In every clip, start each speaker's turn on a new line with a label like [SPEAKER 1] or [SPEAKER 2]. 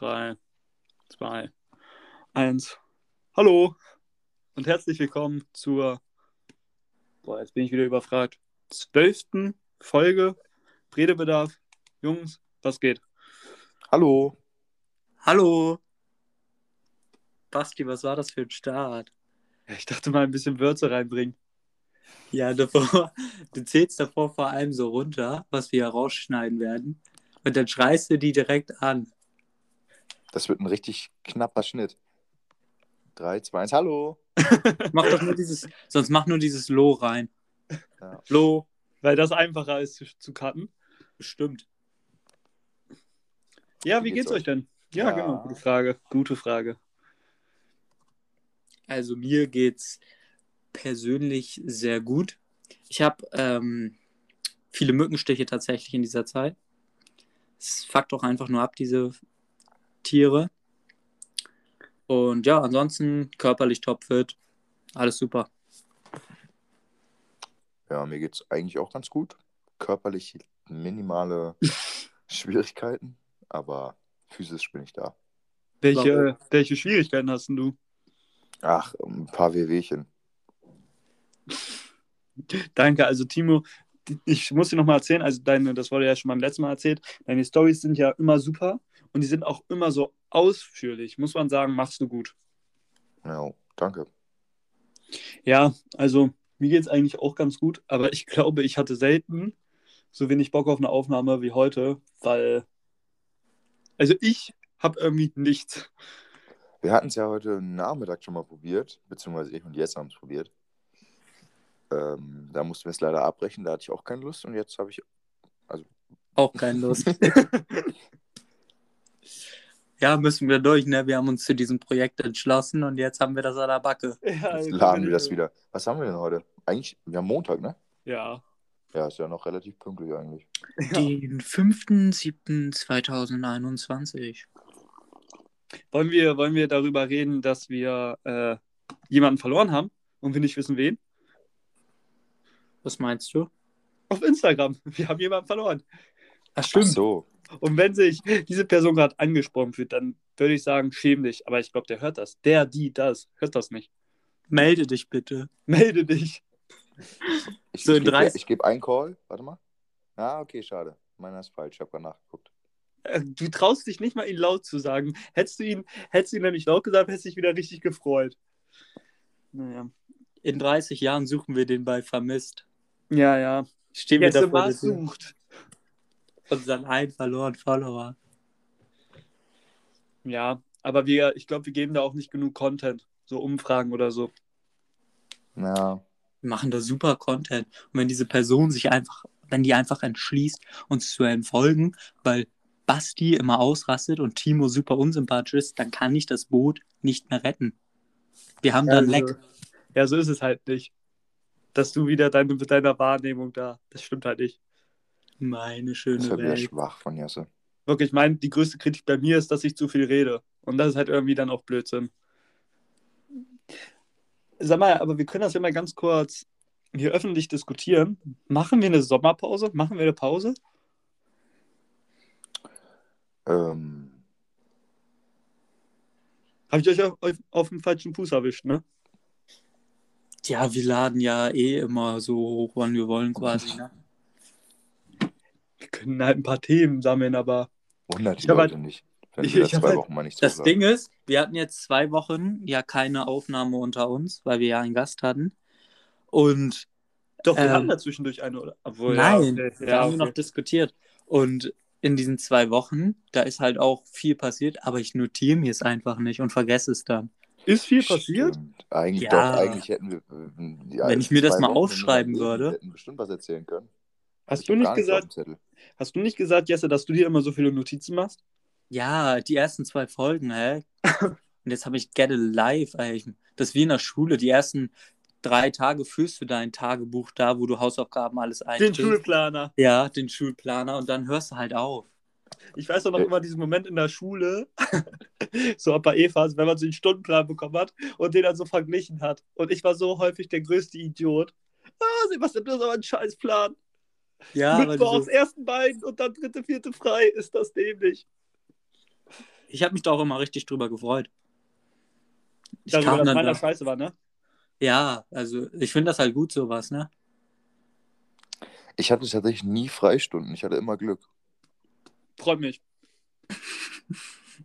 [SPEAKER 1] 3, 2, 1. Hallo und herzlich willkommen zur, boah, jetzt bin ich wieder überfragt, zwölften Folge Redebedarf. Jungs, was geht?
[SPEAKER 2] Hallo.
[SPEAKER 3] Hallo. Basti, was war das für ein Start?
[SPEAKER 1] Ja, ich dachte mal ein bisschen Würze reinbringen.
[SPEAKER 3] Ja, davor, du zählst davor vor allem so runter, was wir rausschneiden werden. Und dann schreist du die direkt an.
[SPEAKER 2] Das wird ein richtig knapper Schnitt. 3, 2, 1, hallo.
[SPEAKER 3] Mach doch nur dieses, sonst mach nur dieses Lo rein.
[SPEAKER 2] Ja.
[SPEAKER 1] Lo, weil das einfacher ist zu, zu cutten.
[SPEAKER 3] Bestimmt.
[SPEAKER 1] Ja, wie,
[SPEAKER 2] Wie
[SPEAKER 1] geht's,
[SPEAKER 2] geht's
[SPEAKER 1] euch denn? Ja,
[SPEAKER 2] Ja.
[SPEAKER 1] genau, gute Frage. Gute Frage.
[SPEAKER 3] Also mir geht's persönlich sehr gut. Ich habe ähm, viele Mückenstiche tatsächlich in dieser Zeit. Es fuckt auch einfach nur ab, diese Tiere. Und ja, ansonsten körperlich topfit. Alles super.
[SPEAKER 2] Ja, mir geht's eigentlich auch ganz gut. Körperlich minimale Schwierigkeiten, aber physisch bin ich da.
[SPEAKER 1] Welche,
[SPEAKER 3] Warum?
[SPEAKER 1] welche Schwierigkeiten hast denn du?
[SPEAKER 2] Ach, ein paar Wehwehchen.
[SPEAKER 1] Danke, also Timo, ich muss dir nochmal erzählen, also deine, das wurde ja schon beim letzten Mal erzählt, deine Stories sind ja immer super und die sind auch immer so ausführlich, muss man sagen, machst du gut.
[SPEAKER 2] Ja, danke.
[SPEAKER 1] Ja, also mir geht es eigentlich auch ganz gut, aber ich glaube, ich hatte selten so wenig Bock auf eine Aufnahme wie heute, weil, also ich habe irgendwie nichts.
[SPEAKER 2] Wir hatten es ja heute Nachmittag schon mal probiert, beziehungsweise ich und Jess haben es probiert. Ähm, da mussten wir es leider abbrechen, da hatte ich auch keine Lust und jetzt habe ich,
[SPEAKER 3] Auch keine Lust. ja, müssen wir durch, ne? Wir haben uns zu diesem Projekt entschlossen und jetzt haben wir das an der Backe.
[SPEAKER 1] Ja,
[SPEAKER 2] jetzt laden wir das wieder. Was haben wir denn heute? Eigentlich, wir haben Montag, ne?
[SPEAKER 1] Ja.
[SPEAKER 2] Ja, ist ja noch relativ pünktlich eigentlich.
[SPEAKER 1] ja.
[SPEAKER 3] Den 5.7.2021.
[SPEAKER 1] Wollen, wir, wollen wir darüber reden, dass wir äh, jemanden verloren haben und wir nicht wissen, wen?
[SPEAKER 3] Was meinst du?
[SPEAKER 1] Auf Instagram. Wir haben jemanden verloren.
[SPEAKER 3] Ach,
[SPEAKER 2] Ach so.
[SPEAKER 1] Und wenn sich diese Person gerade angesprochen fühlt, dann würde ich sagen, schäm dich. Aber ich glaube, der hört das. Der, die, das, hört das nicht.
[SPEAKER 3] Melde dich bitte.
[SPEAKER 1] Melde dich.
[SPEAKER 2] Ich,
[SPEAKER 3] So
[SPEAKER 2] ich gebe
[SPEAKER 3] 30
[SPEAKER 2] ich geb einen Call. Warte mal. Ah, okay, schade. Meiner ist falsch. Ich habe gerade nachgeguckt.
[SPEAKER 1] Äh, Du traust dich nicht mal, ihn laut zu sagen. Hättest du ihn, hättest du ihn nämlich laut gesagt, hättest du dich wieder richtig gefreut. Naja.
[SPEAKER 3] In 30 Jahren suchen wir den bei Vermisst.
[SPEAKER 1] Ja, ja.
[SPEAKER 3] Stehen wir
[SPEAKER 1] Jetzt
[SPEAKER 3] da vor
[SPEAKER 1] was
[SPEAKER 3] der Tür.
[SPEAKER 1] sucht.
[SPEAKER 3] Unseren einen verlorenen Follower.
[SPEAKER 1] Ja, aber wir, ich glaube, wir geben da auch nicht genug Content. So Umfragen oder so.
[SPEAKER 2] Ja,
[SPEAKER 3] Wir machen da super Content. Und wenn diese Person sich einfach, wenn die einfach entschließt, uns zu entfolgen, weil Basti immer ausrastet und Timo super unsympathisch ist, dann kann ich das Boot nicht mehr retten. Wir haben da ein
[SPEAKER 1] Also,
[SPEAKER 3] Leck.
[SPEAKER 1] Ja, so ist es halt nicht. Dass du wieder deine, mit deiner Wahrnehmung da. Das stimmt halt nicht.
[SPEAKER 3] Meine
[SPEAKER 2] das
[SPEAKER 3] schöne
[SPEAKER 2] ist ja wieder
[SPEAKER 3] Welt.
[SPEAKER 2] schwach von Jesse.
[SPEAKER 1] Wirklich, ich meine, die größte Kritik bei mir ist, dass ich zu viel rede. Und das ist halt irgendwie dann auch Blödsinn. Sag mal, aber wir können das ja mal ganz kurz hier öffentlich diskutieren. Machen wir eine Sommerpause? Machen wir eine Pause?
[SPEAKER 2] Ähm,
[SPEAKER 1] Habe ich euch auf, auf, auf dem falschen Fuß erwischt, ne?
[SPEAKER 3] Ja, wir laden ja eh immer so hoch, wann wir wollen quasi. Ne?
[SPEAKER 1] Wir können halt ein paar Themen sammeln, aber
[SPEAKER 2] wundert die
[SPEAKER 1] Ich
[SPEAKER 2] Leute
[SPEAKER 1] halt-
[SPEAKER 2] nicht. Wenn
[SPEAKER 1] ich-
[SPEAKER 2] wir
[SPEAKER 1] ich
[SPEAKER 2] zwei
[SPEAKER 1] halt-
[SPEAKER 2] Wochen mal nicht
[SPEAKER 3] Das. Ding ist, wir hatten jetzt zwei Wochen ja keine Aufnahme unter uns, weil wir ja einen Gast hatten. Und
[SPEAKER 1] doch, wir
[SPEAKER 3] Ähm,
[SPEAKER 1] hatten da zwischendurch eine, oder? Obwohl,
[SPEAKER 3] nein,
[SPEAKER 1] ja, okay.
[SPEAKER 3] da haben wir noch diskutiert. Und in diesen zwei Wochen, da ist halt auch viel passiert, aber ich notiere mir es einfach nicht und vergesse es dann.
[SPEAKER 1] Ist viel passiert?
[SPEAKER 2] Stimmt. Eigentlich
[SPEAKER 3] Ja.
[SPEAKER 2] doch, eigentlich hätten wir. äh,
[SPEAKER 3] Wenn ich mir das mal
[SPEAKER 2] Wochen
[SPEAKER 3] aufschreiben würde.
[SPEAKER 2] hätten bestimmt was erzählen können.
[SPEAKER 1] Hast du nicht gesagt, hast du nicht gesagt, Jesse, dass du dir immer so viele Notizen machst?
[SPEAKER 3] Ja, die ersten zwei Folgen, hä? Und jetzt habe ich Get It Live, ey. Das ist wie in der Schule. Die ersten drei Tage führst du dein Tagebuch da, wo du Hausaufgaben alles
[SPEAKER 1] Den
[SPEAKER 3] einträgst.
[SPEAKER 1] Schulplaner.
[SPEAKER 3] Ja, den Schulplaner und dann hörst du halt auf.
[SPEAKER 1] Ich weiß doch noch
[SPEAKER 2] Äh.
[SPEAKER 1] immer diesen Moment in der Schule, so ab bei Eva, wenn man so einen Stundenplan bekommen hat und den dann so verglichen hat. Und ich war so häufig der größte Idiot. Ah, Sebastian, das ist aber ein Scheißplan.
[SPEAKER 3] Ja, du
[SPEAKER 1] Mittwochs
[SPEAKER 3] so,
[SPEAKER 1] ersten beiden und dann dritte, vierte frei. Ist das dämlich?
[SPEAKER 3] Ich habe mich da auch immer richtig drüber gefreut. Ich
[SPEAKER 1] Darüber,
[SPEAKER 3] kam
[SPEAKER 1] dass
[SPEAKER 3] dann
[SPEAKER 1] meiner
[SPEAKER 3] da,
[SPEAKER 1] scheiße war, ne?
[SPEAKER 3] ja, also ich finde das halt gut, sowas, ne?
[SPEAKER 2] Ich hatte tatsächlich nie Freistunden. Ich hatte immer Glück.
[SPEAKER 1] Freut mich.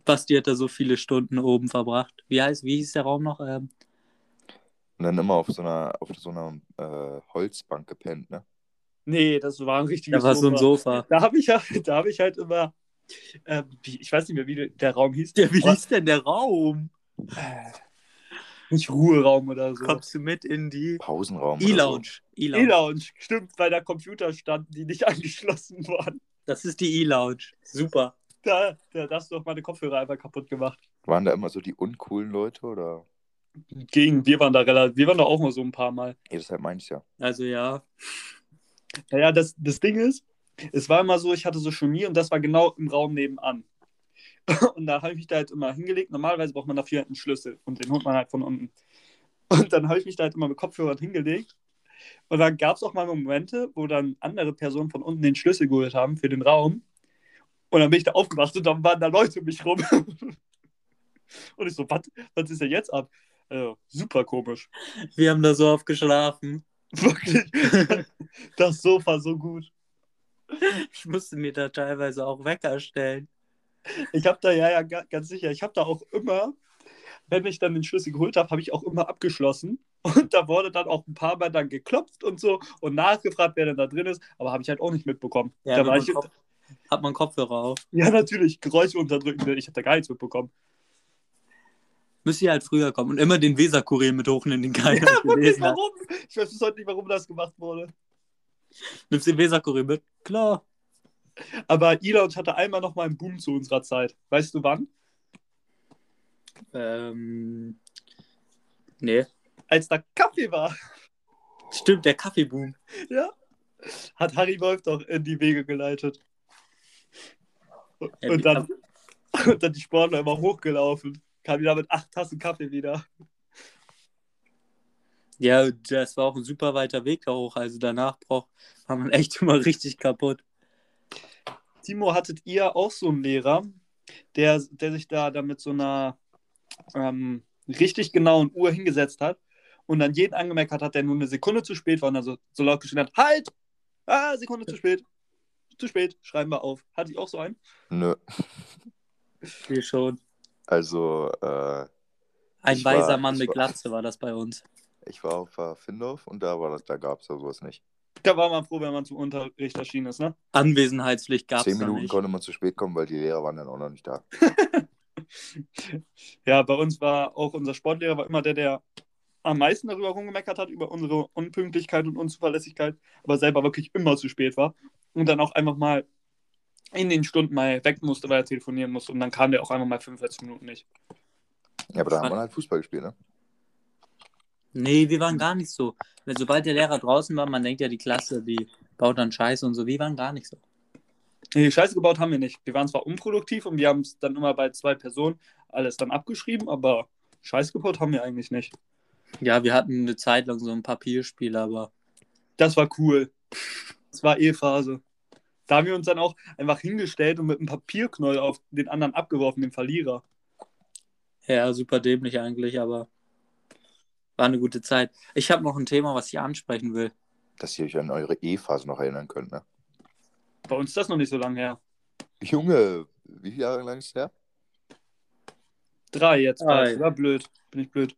[SPEAKER 3] Basti hat da so viele Stunden oben verbracht. Wie heißt, wie hieß der Raum noch? Ähm,
[SPEAKER 2] Und dann immer auf so einer, auf so einer äh, Holzbank gepennt, ne?
[SPEAKER 1] Nee, das war ein richtiges
[SPEAKER 3] da war so ein Sofa.
[SPEAKER 1] Da habe ich, ja, da hab ich halt immer, äh, ich weiß nicht mehr, wie der Raum hieß.
[SPEAKER 3] Ja, wie hieß denn der Raum?
[SPEAKER 1] Äh, Nicht Ruheraum oder so.
[SPEAKER 3] Kommst du mit in die
[SPEAKER 2] Pausenraum.
[SPEAKER 3] E-Lounge? E-Lounge.
[SPEAKER 1] E-Lounge, stimmt, weil da Computer standen, die nicht angeschlossen waren.
[SPEAKER 3] Das ist die E-Lounge. Super.
[SPEAKER 1] Da, da hast du doch meine Kopfhörer einfach kaputt gemacht.
[SPEAKER 2] So. Waren da immer so die uncoolen Leute oder?
[SPEAKER 1] Gegen, wir waren da relativ, wir waren da auch mal so ein paar Mal.
[SPEAKER 2] Ja, deshalb meine ich ja.
[SPEAKER 3] Also ja.
[SPEAKER 1] Naja, das, das Ding ist, es war immer so, ich hatte so Chemie und das war genau im Raum nebenan. Und da habe ich mich da halt immer hingelegt. Normalerweise braucht man dafür halt einen Schlüssel und den holt man halt von unten. Und dann habe ich mich da halt immer mit Kopfhörern hingelegt. Und dann gab es auch mal Momente, wo dann andere Personen von unten den Schlüssel geholt haben für den Raum. Und dann bin ich da aufgewacht und dann waren da Leute um mich rum. Und ich so, was was ist denn jetzt ab? Also, super komisch.
[SPEAKER 3] Wir haben da so oft geschlafen.
[SPEAKER 1] Wirklich. Das Sofa so gut.
[SPEAKER 3] Ich musste mir da teilweise auch Wecker stellen.
[SPEAKER 1] Ich habe da, ja, ja, ga- ganz sicher, ich habe da auch immer, wenn ich dann den Schlüssel geholt habe, habe ich auch immer abgeschlossen. Und da wurde dann auch ein paar Mal dann geklopft und so und nachgefragt, wer denn da drin ist. Aber habe ich halt auch nicht mitbekommen.
[SPEAKER 3] Ja,
[SPEAKER 1] da war
[SPEAKER 3] man
[SPEAKER 1] ich,
[SPEAKER 3] Kopf, hat man Kopfhörer auf.
[SPEAKER 1] ja, natürlich, Geräusche unterdrücken. Ich habe da gar nichts mitbekommen.
[SPEAKER 3] Müsste ja halt früher kommen und immer den Weserkurier mit hochnehmen, den keiner
[SPEAKER 1] Ja,
[SPEAKER 3] gelesen hat.
[SPEAKER 1] warum? Ich weiß bis heute nicht, warum das gemacht wurde.
[SPEAKER 3] Nimmst den Weserkurier mit? Klar.
[SPEAKER 1] Aber E-Lounge hatte einmal noch mal einen Boom zu unserer Zeit. Weißt du wann?
[SPEAKER 3] Ähm, nee.
[SPEAKER 1] Als da Kaffee war.
[SPEAKER 3] Stimmt, der Kaffeeboom.
[SPEAKER 1] Ja. Hat Harry Wolf doch in die Wege geleitet. Und,
[SPEAKER 3] Ja,
[SPEAKER 1] und dann, und dann die Sportler immer hochgelaufen. Kam wieder mit acht Tassen Kaffee wieder.
[SPEAKER 3] Ja, das war auch ein super weiter Weg da hoch. Also danach brauch, war man echt immer richtig kaputt.
[SPEAKER 1] Timo, hattet ihr auch so einen Lehrer, der, der sich da, da mit so einer ähm, richtig genauen Uhr hingesetzt hat und dann jeden angemerkt hat, der nur eine Sekunde zu spät war und dann so, so laut geschrien hat, halt! Ah, Sekunde zu spät. Zu spät, schreiben wir auf. Hatte ich auch so einen?
[SPEAKER 2] Nö.
[SPEAKER 3] Wir schon.
[SPEAKER 2] Also, äh,
[SPEAKER 3] Ein
[SPEAKER 2] Ich war-
[SPEAKER 3] weiser Mann mit
[SPEAKER 2] war-
[SPEAKER 3] Glatze war das bei uns.
[SPEAKER 2] Ich war auf äh, Findorf und da war das, da gab es ja sowas nicht.
[SPEAKER 1] Da war man froh, wenn man zum Unterricht erschienen ist, ne?
[SPEAKER 3] Anwesenheitspflicht gab es
[SPEAKER 2] Zehn
[SPEAKER 3] da
[SPEAKER 2] Minuten
[SPEAKER 3] nicht.
[SPEAKER 2] konnte man zu spät kommen, weil die Lehrer waren dann auch noch nicht da.
[SPEAKER 1] Ja, bei uns war auch unser Sportlehrer war immer der, der am meisten darüber rumgemeckert hat, über unsere Unpünktlichkeit und Unzuverlässigkeit, aber selber wirklich immer zu spät war. Und dann auch einfach mal in den Stunden mal weg musste, weil er telefonieren musste. Und dann kam der auch einfach mal 45 Minuten nicht.
[SPEAKER 2] Ja, aber da haben wir halt Fußball gespielt, ne?
[SPEAKER 3] Nee, wir waren gar nicht so. Weil sobald der Lehrer draußen war, man denkt ja, die Klasse, die baut dann Scheiße und so. Wir waren gar nicht so.
[SPEAKER 1] Nee, Scheiße gebaut haben wir nicht. Wir waren zwar unproduktiv und wir haben es dann immer bei zwei Personen alles dann abgeschrieben, aber Scheiße gebaut haben wir eigentlich nicht.
[SPEAKER 3] Ja, wir hatten eine Zeit lang so ein Papierspiel, aber
[SPEAKER 1] Das war cool. Das war E-Phase. Da haben wir uns dann auch einfach hingestellt und mit einem Papierknäuel auf den anderen abgeworfen, den Verlierer.
[SPEAKER 3] ja, super dämlich eigentlich, aber war eine gute Zeit. Ich habe noch ein Thema, was ich ansprechen will.
[SPEAKER 2] Dass ihr euch an eure E-Phase noch erinnern könnt, ne?
[SPEAKER 1] Bei uns ist das noch nicht so lange her.
[SPEAKER 2] Junge, wie viele Jahre lang ist der?
[SPEAKER 1] Drei jetzt.
[SPEAKER 3] Drei.
[SPEAKER 1] Ja, blöd. Bin ich blöd.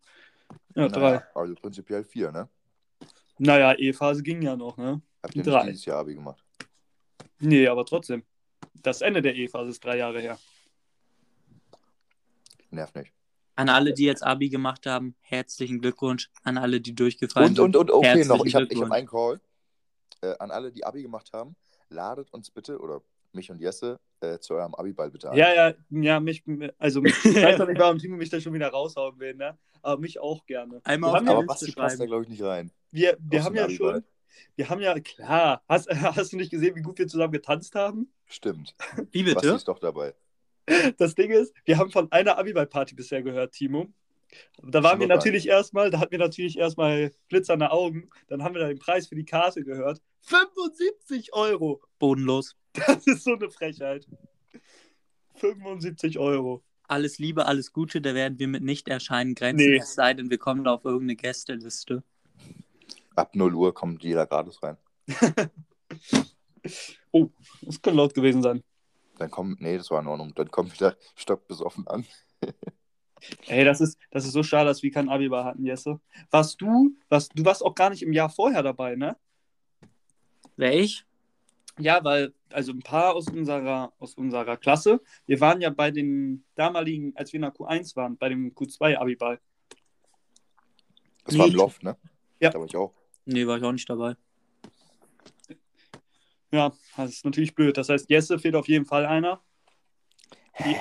[SPEAKER 1] Ja, drei.
[SPEAKER 2] Naja, also prinzipiell vier, ne?
[SPEAKER 1] Naja, E-Phase ging ja noch, ne?
[SPEAKER 2] Habt ihr
[SPEAKER 1] Drei.
[SPEAKER 2] nicht dieses Jahr Abi gemacht?
[SPEAKER 1] Nee, aber trotzdem. Das Ende der E-Phase ist drei Jahre her.
[SPEAKER 2] Nervt nicht.
[SPEAKER 3] An alle, die jetzt Abi gemacht haben, herzlichen Glückwunsch. An alle, die durchgefallen
[SPEAKER 2] Und, und, und, okay, noch, ich habe hab einen Call. Äh, an alle, die Abi gemacht haben, ladet uns bitte, oder mich und Jesse, äh, zu eurem Abi-Ball bitte ein.
[SPEAKER 1] Ja, ja, ja, mich, also ich weiß noch nicht, warum Timo mich da schon wieder raushauen will, ne? Aber mich auch gerne.
[SPEAKER 3] Einmal
[SPEAKER 1] Wir
[SPEAKER 3] auf
[SPEAKER 2] Aber Basti passt da, glaube ich, nicht rein.
[SPEAKER 1] wir, wir haben ja schon, wir haben ja, klar, hast, hast du nicht gesehen, wie gut wir zusammen getanzt haben?
[SPEAKER 2] Stimmt.
[SPEAKER 3] Wie
[SPEAKER 2] Basti
[SPEAKER 3] bitte?
[SPEAKER 2] ist doch dabei.
[SPEAKER 1] Das Ding ist, wir haben von einer Abiball-Party bisher gehört, Timo. Da waren wir natürlich erstmal, da hatten wir natürlich erstmal glitzernde Augen. Dann haben wir da den Preis für die Karte gehört. 75 Euro.
[SPEAKER 3] Bodenlos.
[SPEAKER 1] Das ist so eine Frechheit. 75 Euro.
[SPEAKER 3] alles Liebe, alles Gute, da werden wir mit Nicht-Erscheinen grenzen,
[SPEAKER 1] Nee.
[SPEAKER 3] es sei denn, wir kommen da auf irgendeine Gästeliste.
[SPEAKER 2] Ab 0 Uhr kommt jeder gratis rein.
[SPEAKER 1] Oh, das könnte laut gewesen sein.
[SPEAKER 2] Dann kommt, nee, das war in Ordnung. Dann kommt wieder stockbesoffen an.
[SPEAKER 1] Ey, das ist, das ist so schade, dass wir kein Abi hatten, Jesse. Warst du, warst, du warst auch gar nicht im Jahr vorher dabei, ne?
[SPEAKER 3] Wer ich?
[SPEAKER 1] Ja, weil, also ein paar aus unserer, aus unserer Klasse, wir waren ja bei den damaligen, als wir in der Q1 waren, bei dem Q2-Abi-Ball.
[SPEAKER 2] Das war im
[SPEAKER 3] Nee.
[SPEAKER 2] Loft, ne?
[SPEAKER 1] Ja.
[SPEAKER 2] Da war ich auch.
[SPEAKER 3] Nee, war ich auch nicht dabei.
[SPEAKER 1] Ja, das ist natürlich blöd. Das heißt, Jesse fehlt auf jeden Fall einer.
[SPEAKER 2] Hä?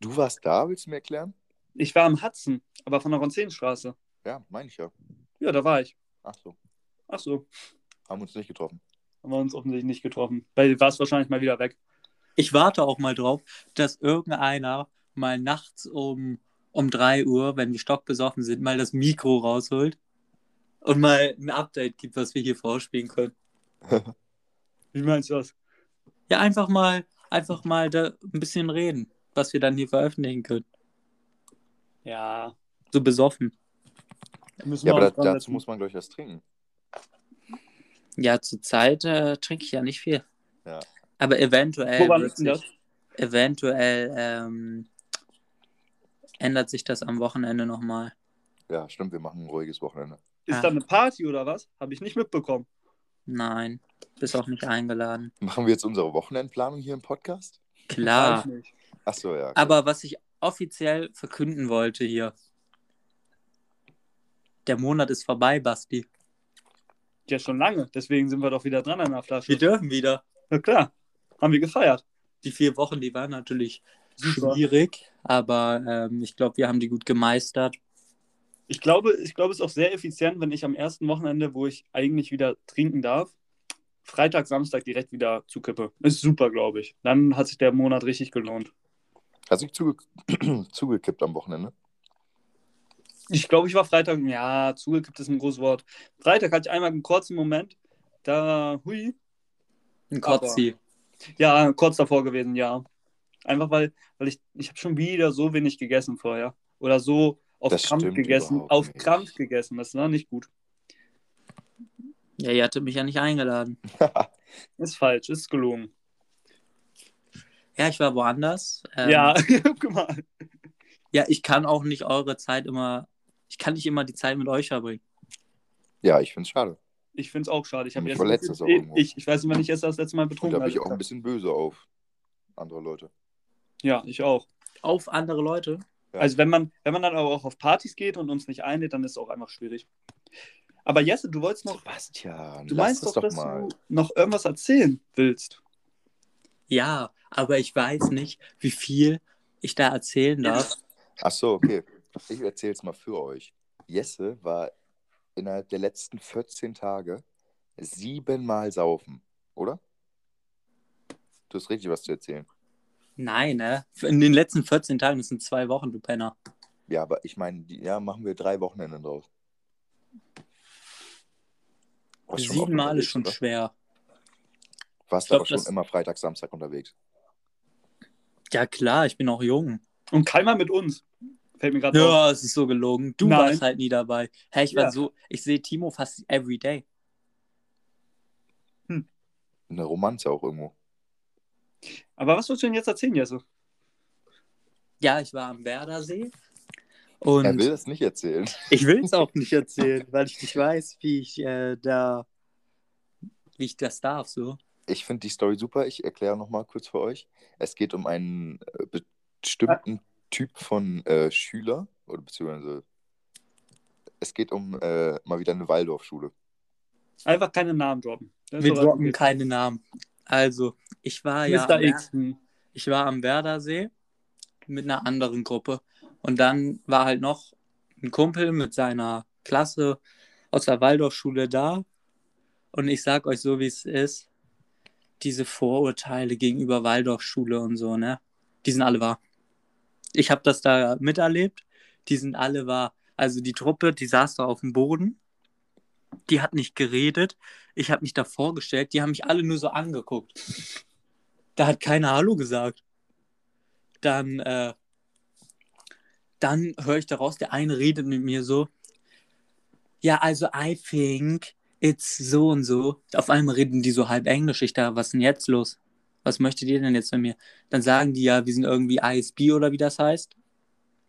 [SPEAKER 2] Du warst da, willst du mir erklären?
[SPEAKER 1] Ich war am Hudson, aber von der Ronzenstraße.
[SPEAKER 2] Ja, meine ich ja.
[SPEAKER 1] Ja, da war ich.
[SPEAKER 2] Ach so.
[SPEAKER 1] Ach so,
[SPEAKER 2] Haben uns nicht getroffen.
[SPEAKER 1] haben wir uns offensichtlich nicht getroffen. Weil war es wahrscheinlich mal wieder weg.
[SPEAKER 3] Ich warte auch mal drauf, dass irgendeiner mal nachts um, um 3 Uhr, wenn wir stockbesoffen sind, mal das Mikro rausholt und mal ein Update gibt, was wir hier vorspielen können.
[SPEAKER 1] Wie meinst du das?
[SPEAKER 3] Ja, einfach mal, einfach mal da ein bisschen reden, was wir dann hier veröffentlichen können.
[SPEAKER 1] Ja,
[SPEAKER 3] So besoffen.
[SPEAKER 2] Ja, aber da, dazu muss man, glaube ich, was trinken.
[SPEAKER 3] Ja, zurzeit äh, trinke ich ja nicht viel.
[SPEAKER 2] Ja.
[SPEAKER 3] Aber eventuell,
[SPEAKER 1] Wo wann
[SPEAKER 3] wird
[SPEAKER 1] ist denn das?
[SPEAKER 3] sich, eventuell ähm, ändert sich das am Wochenende nochmal.
[SPEAKER 2] Ja, stimmt, wir machen ein ruhiges Wochenende.
[SPEAKER 1] Ist
[SPEAKER 3] Ah.
[SPEAKER 1] da eine Party oder was? Habe ich nicht mitbekommen.
[SPEAKER 3] Nein, bist auch nicht eingeladen.
[SPEAKER 2] Machen wir jetzt unsere Wochenendplanung hier im Podcast?
[SPEAKER 3] Klar.
[SPEAKER 2] Ach so, ja.
[SPEAKER 3] Aber was ich offiziell verkünden wollte hier. Der Monat ist vorbei, Basti.
[SPEAKER 1] Ja, schon lange. Deswegen sind wir doch wieder dran an der Flasche.
[SPEAKER 3] Wir dürfen wieder.
[SPEAKER 1] Na klar. Haben wir gefeiert.
[SPEAKER 3] Die vier Wochen, die waren natürlich
[SPEAKER 1] Super.
[SPEAKER 3] schwierig, aber ähm, ich glaube, wir haben die gut gemeistert.
[SPEAKER 1] Ich glaube, ich glaube, es ist auch sehr effizient, wenn ich am ersten Wochenende, wo ich eigentlich wieder trinken darf, Freitag, Samstag direkt wieder zukippe. Ist super, glaube ich. Dann hat sich der Monat richtig gelohnt.
[SPEAKER 2] Hast du zuge zugekippt am Wochenende?
[SPEAKER 1] Ich glaube, ich war Freitag, ja, zugekippt ist ein großes Wort. Freitag hatte ich einmal einen kurzen Moment, da, hui,
[SPEAKER 3] Ein
[SPEAKER 1] Aber-
[SPEAKER 3] Kotzi.
[SPEAKER 1] ja, kurz davor gewesen, ja. Einfach weil, weil ich, ich habe schon wieder so wenig gegessen vorher. Oder so auf
[SPEAKER 2] Das
[SPEAKER 1] Krampf gegessen. Auf
[SPEAKER 2] nicht.
[SPEAKER 1] Krampf gegessen, das war nicht gut.
[SPEAKER 3] Ja, ihr hattet mich ja nicht eingeladen.
[SPEAKER 1] Ist falsch, ist gelogen.
[SPEAKER 3] Ja, ich war woanders. Ähm,
[SPEAKER 1] ja, guck mal.
[SPEAKER 3] Ja, ich kann auch nicht eure Zeit immer, ich kann nicht immer die Zeit mit euch verbringen.
[SPEAKER 2] Ja, ich finde es schade.
[SPEAKER 1] Ich finde es auch schade. Ich, hab
[SPEAKER 2] verletzt das auch
[SPEAKER 1] ich, ich, ich weiß nicht, wann ich jetzt das letzte Mal betrunken
[SPEAKER 2] da bin ich
[SPEAKER 1] war.
[SPEAKER 2] auch ein bisschen böse auf andere Leute.
[SPEAKER 1] Ja, ich auch.
[SPEAKER 3] Auf andere Leute.
[SPEAKER 2] Ja.
[SPEAKER 1] Also wenn man, wenn man dann aber auch auf Partys geht und uns nicht einlädt, dann ist es auch einfach schwierig. Aber Jesse, du wolltest noch,
[SPEAKER 2] Sebastian,
[SPEAKER 1] du
[SPEAKER 2] lass
[SPEAKER 1] meinst
[SPEAKER 2] das
[SPEAKER 1] doch,
[SPEAKER 2] doch
[SPEAKER 1] dass
[SPEAKER 2] mal.
[SPEAKER 1] du noch irgendwas erzählen willst.
[SPEAKER 3] Ja, aber ich weiß nicht, wie viel ich da erzählen darf.
[SPEAKER 2] Ach so, okay. Ich erzähle es mal für euch. Jesse war innerhalb der letzten 14 Tage siebenmal saufen, oder? Du hast richtig was zu erzählen.
[SPEAKER 3] Nein, ne? In den letzten 14 Tagen, das sind zwei Wochen, du Penner.
[SPEAKER 2] Ja, aber ich meine, ja, machen wir drei Wochenenden draus. Oft
[SPEAKER 3] Siebenmal ist schon
[SPEAKER 2] oder?
[SPEAKER 3] schwer.
[SPEAKER 2] Warst
[SPEAKER 3] Ich glaub,
[SPEAKER 2] aber schon
[SPEAKER 3] das-
[SPEAKER 2] immer Freitag, Samstag unterwegs.
[SPEAKER 3] Ja, klar, ich bin auch jung.
[SPEAKER 1] Und keiner mit uns. Fällt mir gerade auf.
[SPEAKER 3] Ja, es ist so gelogen. Du
[SPEAKER 1] Nein.
[SPEAKER 3] warst halt nie dabei. Hä, ich war
[SPEAKER 1] Ja.
[SPEAKER 3] so, ich sehe Timo fast every day.
[SPEAKER 2] Eine Romanze auch irgendwo.
[SPEAKER 1] Aber was willst du denn jetzt erzählen, Jesse?
[SPEAKER 3] Ja, ich war am Werdersee.
[SPEAKER 2] Er
[SPEAKER 3] Und
[SPEAKER 2] will das nicht erzählen.
[SPEAKER 3] ich will es auch nicht erzählen, weil ich nicht weiß, wie ich äh, da, wie ich das darf, so.
[SPEAKER 2] Ich finde die Story super. Ich erkläre nochmal kurz für euch. Es geht um einen äh, bestimmten Typ von äh, Schüler, oder beziehungsweise es geht um äh, mal wieder eine Waldorfschule.
[SPEAKER 1] Einfach keine Namen droppen.
[SPEAKER 3] Wir droppen keine Namen. Also, ich war ja am ich war am Werdersee mit einer anderen Gruppe. Und dann war halt noch ein Kumpel mit seiner Klasse aus der Waldorfschule da. Und ich sag euch so, wie es ist, diese Vorurteile gegenüber Waldorfschule und so, ne? Die sind alle wahr. Ich habe das da miterlebt. Die sind alle wahr. Also die Truppe, die saß da auf dem Boden. Die hat nicht geredet. Ich habe mich da vorgestellt. Die haben mich alle nur so angeguckt. Da hat keiner Hallo gesagt. Dann äh, dann höre ich daraus, der eine redet mit mir so, ja, also I think it's so und so. Auf einmal reden die so halb Englisch. Ich da, was ist denn jetzt los? Was möchtet ihr denn jetzt von mir? Dann sagen die ja, wir sind irgendwie ISB oder wie das heißt.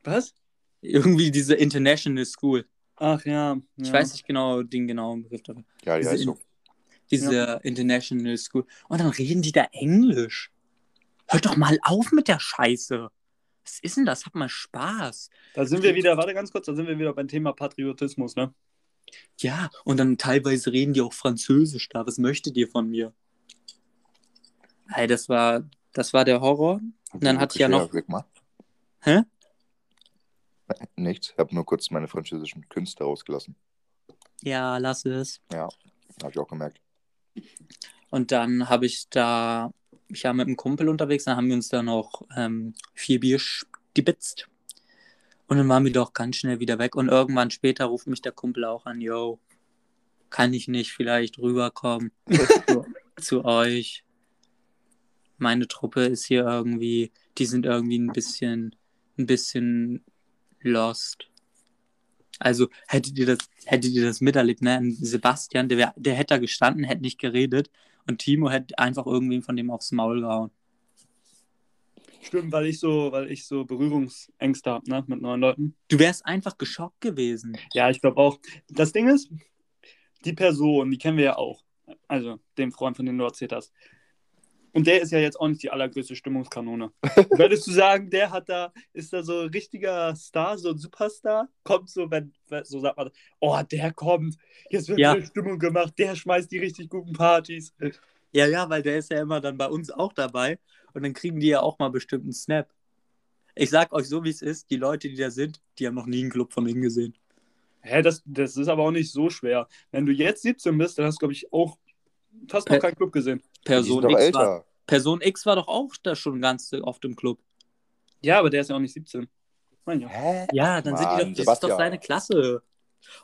[SPEAKER 1] Was?
[SPEAKER 3] Irgendwie diese International School.
[SPEAKER 1] Ach ja.
[SPEAKER 3] Ich
[SPEAKER 1] ja.
[SPEAKER 3] weiß nicht genau den genauen Begriff dafür.
[SPEAKER 2] Ja, die
[SPEAKER 3] Diese
[SPEAKER 2] heißt so.
[SPEAKER 3] Diese International School. Und dann reden die da Englisch. Hört doch mal auf mit der Scheiße. Was ist denn das? Hab mal Spaß.
[SPEAKER 1] Da sind wir wieder, warte ganz kurz, da sind wir wieder beim Thema Patriotismus, ne?
[SPEAKER 3] Ja, und dann teilweise reden die auch Französisch da. Was möchtet ihr von mir? Ey, das war, das war der Horror. Und dann ich ja noch. Hä?
[SPEAKER 2] Nichts. Ich habe nur kurz meine französischen Künste rausgelassen.
[SPEAKER 3] Ja, lass es.
[SPEAKER 2] Habe ich auch gemerkt.
[SPEAKER 3] Und dann habe ich da, ich war mit einem Kumpel unterwegs, dann haben wir uns da noch ähm, vier Bier stibitzt. Und dann waren wir doch ganz schnell wieder weg. Und irgendwann später ruft mich der Kumpel auch an, yo, kann ich nicht vielleicht rüberkommen zu, zu euch? Meine Truppe ist hier irgendwie, die sind irgendwie ein bisschen, ein bisschen lost. Also hättet ihr das, hättet ihr das miterlebt, ne? Ein Sebastian, der, der hätte da gestanden, hätte nicht geredet und Timo hätte einfach irgendwen von dem aufs Maul gehauen.
[SPEAKER 1] Stimmt, weil ich so, weil ich so Berührungsängste habe, ne, mit neuen Leuten.
[SPEAKER 3] Du wärst einfach geschockt gewesen.
[SPEAKER 1] Ja, ich glaube auch. Das Ding ist, die Person, die kennen wir ja auch. Also, den Freund, von dem du erzählt hast. Und der ist ja jetzt auch nicht die allergrößte Stimmungskanone. Würdest du sagen, der hat da, ist da so ein richtiger Star, so ein Superstar? Kommt so, wenn, wenn so sagt man, oh, der kommt, jetzt wird
[SPEAKER 3] Ja.
[SPEAKER 1] eine Stimmung gemacht, der schmeißt die richtig guten Partys.
[SPEAKER 3] Ja, ja, weil der ist ja immer dann bei uns auch dabei und dann kriegen die ja auch mal bestimmt einen Snap. Ich sag euch so, wie es ist, die Leute, die da sind, die haben noch nie einen Club von ihm gesehen.
[SPEAKER 1] Hä, das, das ist aber auch nicht so schwer. Wenn du jetzt 17 bist, dann hast du, glaube ich, auch fast noch keinen Club gesehen.
[SPEAKER 3] Person
[SPEAKER 2] doch
[SPEAKER 3] X, war,
[SPEAKER 2] älter.
[SPEAKER 3] Person X war doch auch da schon ganz oft im Club.
[SPEAKER 1] Ja, aber der ist ja auch nicht 17. Mein ja.
[SPEAKER 2] Hä?
[SPEAKER 3] Ja, dann sind die
[SPEAKER 2] Mann,
[SPEAKER 3] doch, das ist doch seine Klasse.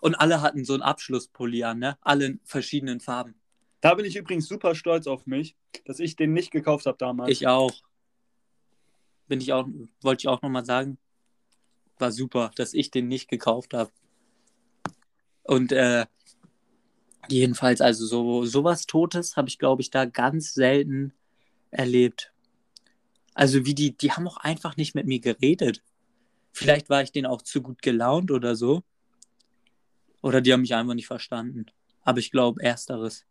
[SPEAKER 3] Und alle hatten so einen Abschlusspulli an, ne? Alle in verschiedenen Farben.
[SPEAKER 1] Da bin ich übrigens super stolz auf mich, dass ich den nicht gekauft habe damals.
[SPEAKER 3] Ich auch. Bin ich auch, wollte ich auch nochmal sagen. War super, dass ich den nicht gekauft habe. Und äh, jedenfalls, also so sowas Totes habe ich, glaube ich, da ganz selten erlebt. Also wie die, die haben auch einfach nicht mit mir geredet. Vielleicht war ich denen auch zu gut gelaunt oder so. Oder die haben mich einfach nicht verstanden. Aber ich glaube, ersteres.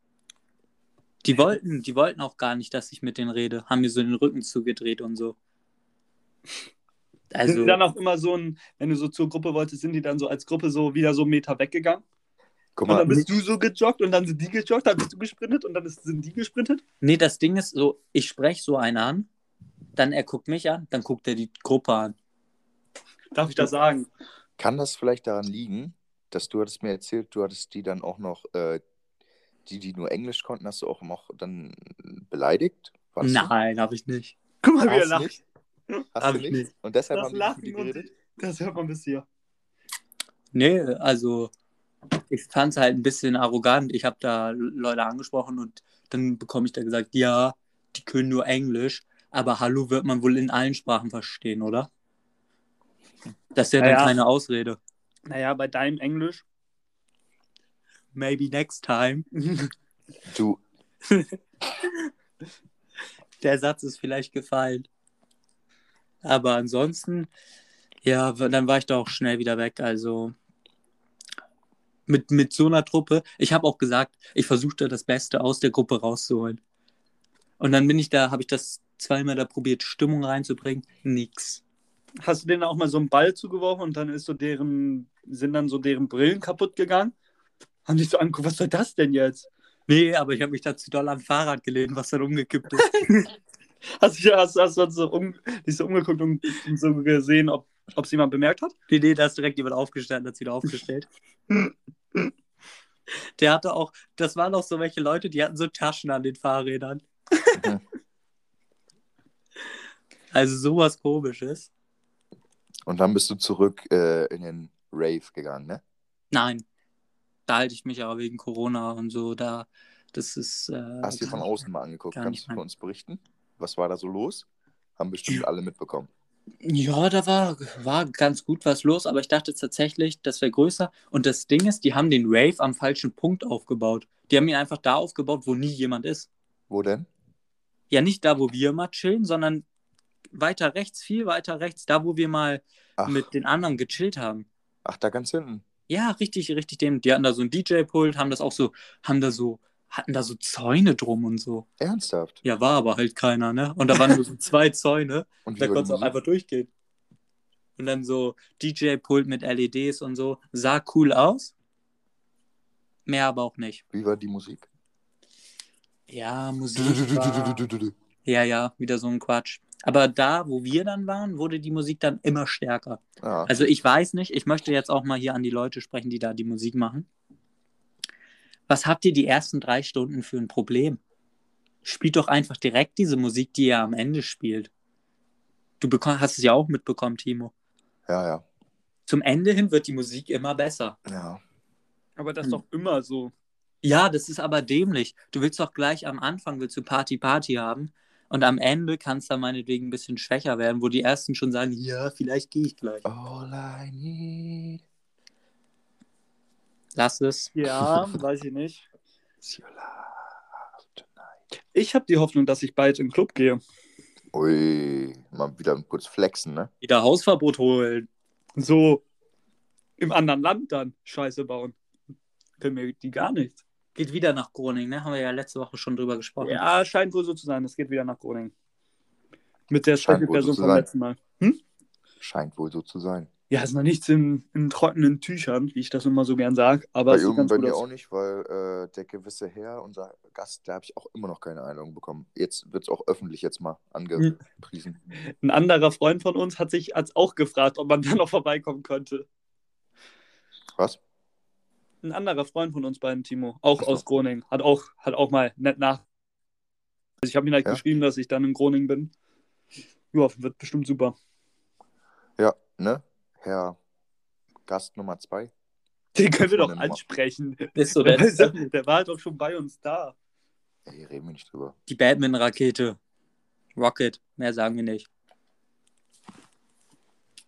[SPEAKER 3] Die wollten, die wollten auch gar nicht, dass ich mit denen rede. Haben mir so den Rücken zugedreht und so.
[SPEAKER 1] sind
[SPEAKER 3] Also,
[SPEAKER 1] die dann auch immer so ein, wenn du so zur Gruppe wolltest, sind die dann so als Gruppe so wieder so einen Meter weggegangen?
[SPEAKER 2] Guck
[SPEAKER 1] Und
[SPEAKER 2] mal,
[SPEAKER 1] dann bist du so gejoggt und dann sind die gejoggt, dann bist du gesprintet und dann ist, sind die gesprintet?
[SPEAKER 3] nee, das Ding ist so, ich spreche so einen an, dann er guckt mich an, dann guckt er die Gruppe an.
[SPEAKER 1] Darf ich das sagen?
[SPEAKER 2] kann das vielleicht daran liegen, dass du hattest mir erzählt, du hattest die dann auch noch, äh, die, die nur Englisch konnten, hast du auch noch dann beleidigt? War das so?
[SPEAKER 3] Nein, habe ich nicht.
[SPEAKER 1] Guck mal, wie er
[SPEAKER 2] Hast du
[SPEAKER 1] lacht.
[SPEAKER 2] nicht? Hast
[SPEAKER 3] Hab
[SPEAKER 2] du
[SPEAKER 3] ich
[SPEAKER 2] nicht?
[SPEAKER 3] nicht.
[SPEAKER 2] Und deshalb
[SPEAKER 1] Das
[SPEAKER 2] haben die nicht
[SPEAKER 1] Lachen und
[SPEAKER 2] geredet?
[SPEAKER 1] das hört man bis hier.
[SPEAKER 3] Nee, also ich fand es halt ein bisschen arrogant. Ich habe da Leute angesprochen und dann bekomme ich da gesagt, ja, die können nur Englisch, aber Hallo wird man wohl in allen Sprachen verstehen, oder? Das ist ja dann
[SPEAKER 1] Ja, ja.
[SPEAKER 3] keine Ausrede.
[SPEAKER 1] Naja, bei deinem Englisch.
[SPEAKER 3] Maybe next time.
[SPEAKER 2] Du,
[SPEAKER 3] Der Satz ist vielleicht gefallen. Aber ansonsten, ja, dann war ich da auch schnell wieder weg. Also mit, mit so einer Truppe, ich habe auch gesagt, ich versuchte das Beste aus der Gruppe rauszuholen. Und dann bin ich da, habe ich das zweimal da probiert, Stimmung reinzubringen. Nix.
[SPEAKER 1] Hast du denen auch mal so einen Ball zugeworfen und dann ist so deren, sind dann so deren Brillen kaputt gegangen? Haben dich so angeguckt, was soll das denn jetzt?
[SPEAKER 3] Nee, aber ich habe mich da zu doll am Fahrrad gelehnt, was dann umgekippt ist.
[SPEAKER 1] Hast du hast, hast, du so um, dich so umgeguckt und, und so gesehen, ob es jemand bemerkt hat?
[SPEAKER 3] nee, nee, da ist direkt jemand aufgestanden, hat es wieder aufgestellt. Der hatte auch, das waren auch so welche Leute, die hatten so Taschen an den Fahrrädern.
[SPEAKER 2] Mhm.
[SPEAKER 3] Also sowas komisches.
[SPEAKER 2] und dann bist du zurück äh, in den Rave gegangen, ne?
[SPEAKER 3] Nein. Da halte ich mich aber wegen Corona und so, da, das ist. Äh,
[SPEAKER 2] Hast du dir von außen mal angeguckt? Kannst du für uns berichten? Was war da so los? Haben bestimmt alle mitbekommen.
[SPEAKER 3] Ja, da war, war ganz gut was los, aber ich dachte tatsächlich, das wäre größer. Und das Ding ist, die haben den Rave am falschen Punkt aufgebaut. Die haben ihn einfach da aufgebaut, wo nie jemand ist.
[SPEAKER 2] Wo denn?
[SPEAKER 3] Ja, nicht da, wo wir immer chillen, sondern weiter rechts, viel weiter rechts, da, wo wir mal
[SPEAKER 2] Ach,
[SPEAKER 3] mit den anderen gechillt haben.
[SPEAKER 2] ach da ganz hinten.
[SPEAKER 3] Ja, richtig, richtig dem. Die hatten da so ein DJ-Pult, haben das auch so, haben da so, hatten da so Zäune drum und so.
[SPEAKER 2] Ernsthaft?
[SPEAKER 3] Ja, war aber halt keiner, ne? Und da waren nur so zwei Zäune.
[SPEAKER 2] Und
[SPEAKER 3] Da konntest du auch einfach durchgehen. Und dann so DJ-Pult mit LEDs und so. Sah cool aus. Mehr aber auch nicht.
[SPEAKER 2] Wie war die Musik?
[SPEAKER 3] Ja, Musik war... Ja, ja, wieder so ein Quatsch. Aber da, wo wir dann waren, wurde die Musik dann immer stärker.
[SPEAKER 2] Ah,
[SPEAKER 3] Also ich weiß nicht, ich möchte jetzt auch mal hier an die Leute sprechen, die da die Musik machen. Was habt ihr die ersten drei Stunden für ein Problem? Spielt doch einfach direkt diese Musik, die ihr am Ende spielt. Du hast es ja auch mitbekommen, Timo.
[SPEAKER 2] ja, ja.
[SPEAKER 3] Zum Ende hin wird die Musik immer besser.
[SPEAKER 2] Ja.
[SPEAKER 1] Aber das
[SPEAKER 3] Hm.
[SPEAKER 1] ist doch immer so.
[SPEAKER 3] Ja, das ist aber dämlich. Du willst doch gleich am Anfang willst du Party Party haben und am Ende kann es dann meinetwegen ein bisschen schwächer werden, wo die ersten schon sagen, ja, vielleicht gehe ich gleich.
[SPEAKER 2] All I need
[SPEAKER 3] Lass es.
[SPEAKER 1] Ja, weiß ich nicht. Ich habe die Hoffnung, dass ich bald in den Club gehe.
[SPEAKER 2] Ui, mal wieder kurz flexen, ne?
[SPEAKER 3] Wieder Hausverbot holen.
[SPEAKER 1] So im anderen Land dann Scheiße bauen. Können mir die gar nichts.
[SPEAKER 3] Geht wieder nach Groningen, ne? Haben wir ja letzte Woche schon drüber gesprochen.
[SPEAKER 1] Ja, scheint wohl so zu sein. Es geht wieder nach Groningen. Mit der
[SPEAKER 2] Scheint
[SPEAKER 1] Person
[SPEAKER 2] so
[SPEAKER 1] vom letzten Mal. Hm?
[SPEAKER 2] Scheint wohl so zu sein.
[SPEAKER 1] Ja, ist noch nichts in, in trockenen Tüchern, wie ich das immer so gern sage. Aber
[SPEAKER 2] Bei, irgend,
[SPEAKER 1] ganz
[SPEAKER 2] bei mir auch nicht, weil äh, der gewisse Herr, unser Gast, da habe ich auch immer noch keine Einladung bekommen. Jetzt wird es auch öffentlich jetzt mal angepriesen.
[SPEAKER 1] Ein anderer Freund von uns hat sich als auch gefragt, ob man da noch vorbeikommen könnte.
[SPEAKER 2] Was?
[SPEAKER 1] Ein anderer Freund von uns beiden, Timo, auch
[SPEAKER 2] Ach so.
[SPEAKER 1] aus Groningen, hat auch, hat auch mal nett nach. Also ich habe ihm halt
[SPEAKER 2] Ja?
[SPEAKER 1] geschrieben, dass ich dann in Groningen bin. Ja, wird bestimmt super.
[SPEAKER 2] Ja, ne? Herr Gast Nummer zwei.
[SPEAKER 1] Den können wir doch ansprechen.
[SPEAKER 3] Ist so,
[SPEAKER 1] Der,
[SPEAKER 3] der,
[SPEAKER 1] war doch schon bei uns da.
[SPEAKER 2] Hier reden wir nicht drüber.
[SPEAKER 3] die Batman-Rakete. Rocket. Mehr sagen wir nicht.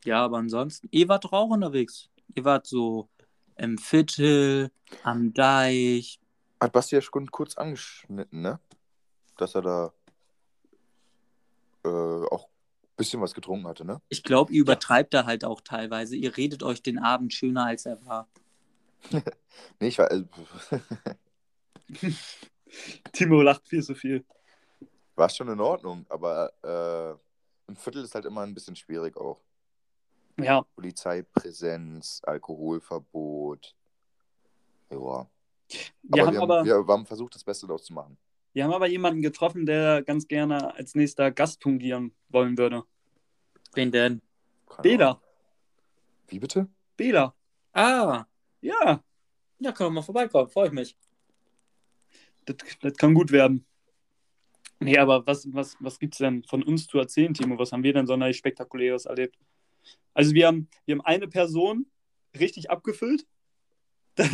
[SPEAKER 3] Ja, aber ansonsten, ihr wart doch auch unterwegs. Ihr wart so im Viertel, am Deich.
[SPEAKER 2] Hat Basti ja schon kurz angeschnitten, ne? Dass er da äh, auch bisschen was getrunken hatte, ne?
[SPEAKER 3] Ich glaube, ihr übertreibt da halt auch teilweise. Ihr redet euch den Abend schöner, als er war.
[SPEAKER 2] Nee, ich war. Äh,
[SPEAKER 1] Timo lacht viel zu viel.
[SPEAKER 2] war schon in Ordnung, aber äh, im Viertel ist halt immer ein bisschen schwierig auch.
[SPEAKER 1] Ja,
[SPEAKER 2] Polizeipräsenz, Alkoholverbot. Ja.
[SPEAKER 1] wir
[SPEAKER 2] aber
[SPEAKER 1] haben
[SPEAKER 2] wir,
[SPEAKER 1] aber,
[SPEAKER 2] haben, wir haben versucht, das Beste daraus zu machen.
[SPEAKER 1] Wir haben aber jemanden getroffen, der ganz gerne als nächster Gast fungieren wollen würde.
[SPEAKER 3] Wen denn?
[SPEAKER 2] Keine
[SPEAKER 1] Bela.
[SPEAKER 2] Ahnung. Wie bitte?
[SPEAKER 1] Bela.
[SPEAKER 3] Ah,
[SPEAKER 1] Ja,
[SPEAKER 3] ja, kann doch mal vorbeikommen. Freue ich mich.
[SPEAKER 1] das, das kann gut werden. Nee, aber was, was, was gibt es denn von uns zu erzählen, Timo? Was haben wir denn sonderlich Spektakuläres erlebt? Also wir haben, wir haben eine Person richtig abgefüllt. Das,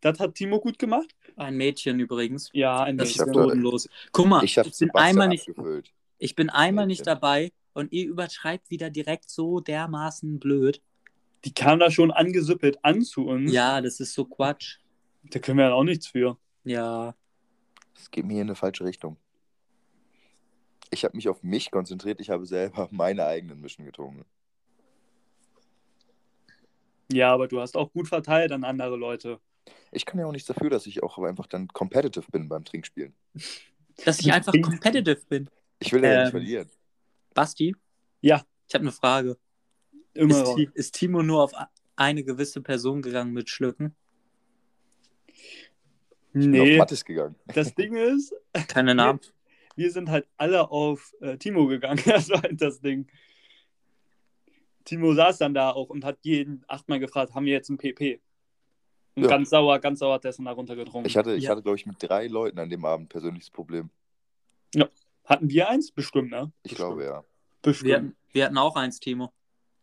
[SPEAKER 1] das hat Timo gut gemacht.
[SPEAKER 3] Ein Mädchen übrigens.
[SPEAKER 1] Ja, ein
[SPEAKER 3] Das
[SPEAKER 2] Ich
[SPEAKER 3] ist
[SPEAKER 2] hab
[SPEAKER 1] bisschen.
[SPEAKER 2] da-
[SPEAKER 3] bodenlos. Guck mal,
[SPEAKER 2] Ich
[SPEAKER 3] ich bin einmal nicht,
[SPEAKER 2] abgefüllt.
[SPEAKER 3] ich bin einmal nicht
[SPEAKER 2] Mädchen.
[SPEAKER 3] dabei und ihr übertreibt wieder direkt so dermaßen blöd.
[SPEAKER 1] Die kam da schon angesüppelt an zu uns.
[SPEAKER 3] Ja, das ist so Quatsch.
[SPEAKER 1] Da können wir ja auch nichts für.
[SPEAKER 3] Ja,
[SPEAKER 2] Es geht mir hier in eine falsche Richtung. Ich habe mich auf mich konzentriert, ich habe selber meine eigenen Mischen getrunken.
[SPEAKER 1] Ja, aber du hast auch gut verteilt an andere Leute.
[SPEAKER 2] Ich kann ja auch nichts dafür, dass ich auch einfach dann competitive bin beim Trinkspielen.
[SPEAKER 3] dass ich einfach competitive bin.
[SPEAKER 2] Ich will ja
[SPEAKER 3] Ähm,
[SPEAKER 2] nicht verlieren.
[SPEAKER 3] Basti?
[SPEAKER 1] Ja.
[SPEAKER 3] Ich habe eine Frage.
[SPEAKER 1] Immer.
[SPEAKER 3] Ist, ist Timo nur auf eine gewisse Person gegangen mit Schlücken?
[SPEAKER 2] Ich bin
[SPEAKER 1] nee,
[SPEAKER 2] auf Mattes gegangen.
[SPEAKER 1] das Ding ist,
[SPEAKER 3] Keine Namen.
[SPEAKER 1] wir sind halt alle auf äh, Timo gegangen. Das war halt das Ding. Timo saß dann da auch und hat jeden achtmal gefragt, haben wir jetzt ein PP? Und
[SPEAKER 2] Ja.
[SPEAKER 1] ganz sauer, ganz sauer hat dessen da runtergetrunken.
[SPEAKER 2] Ich hatte, ich
[SPEAKER 3] Ja.
[SPEAKER 2] hatte glaube ich, mit drei Leuten an dem Abend persönliches Problem.
[SPEAKER 1] Hatten wir eins? Bestimmt, ne?
[SPEAKER 2] Ich glaube ja.
[SPEAKER 1] Bestimmt.
[SPEAKER 3] Wir hatten, wir hatten auch eins, Timo.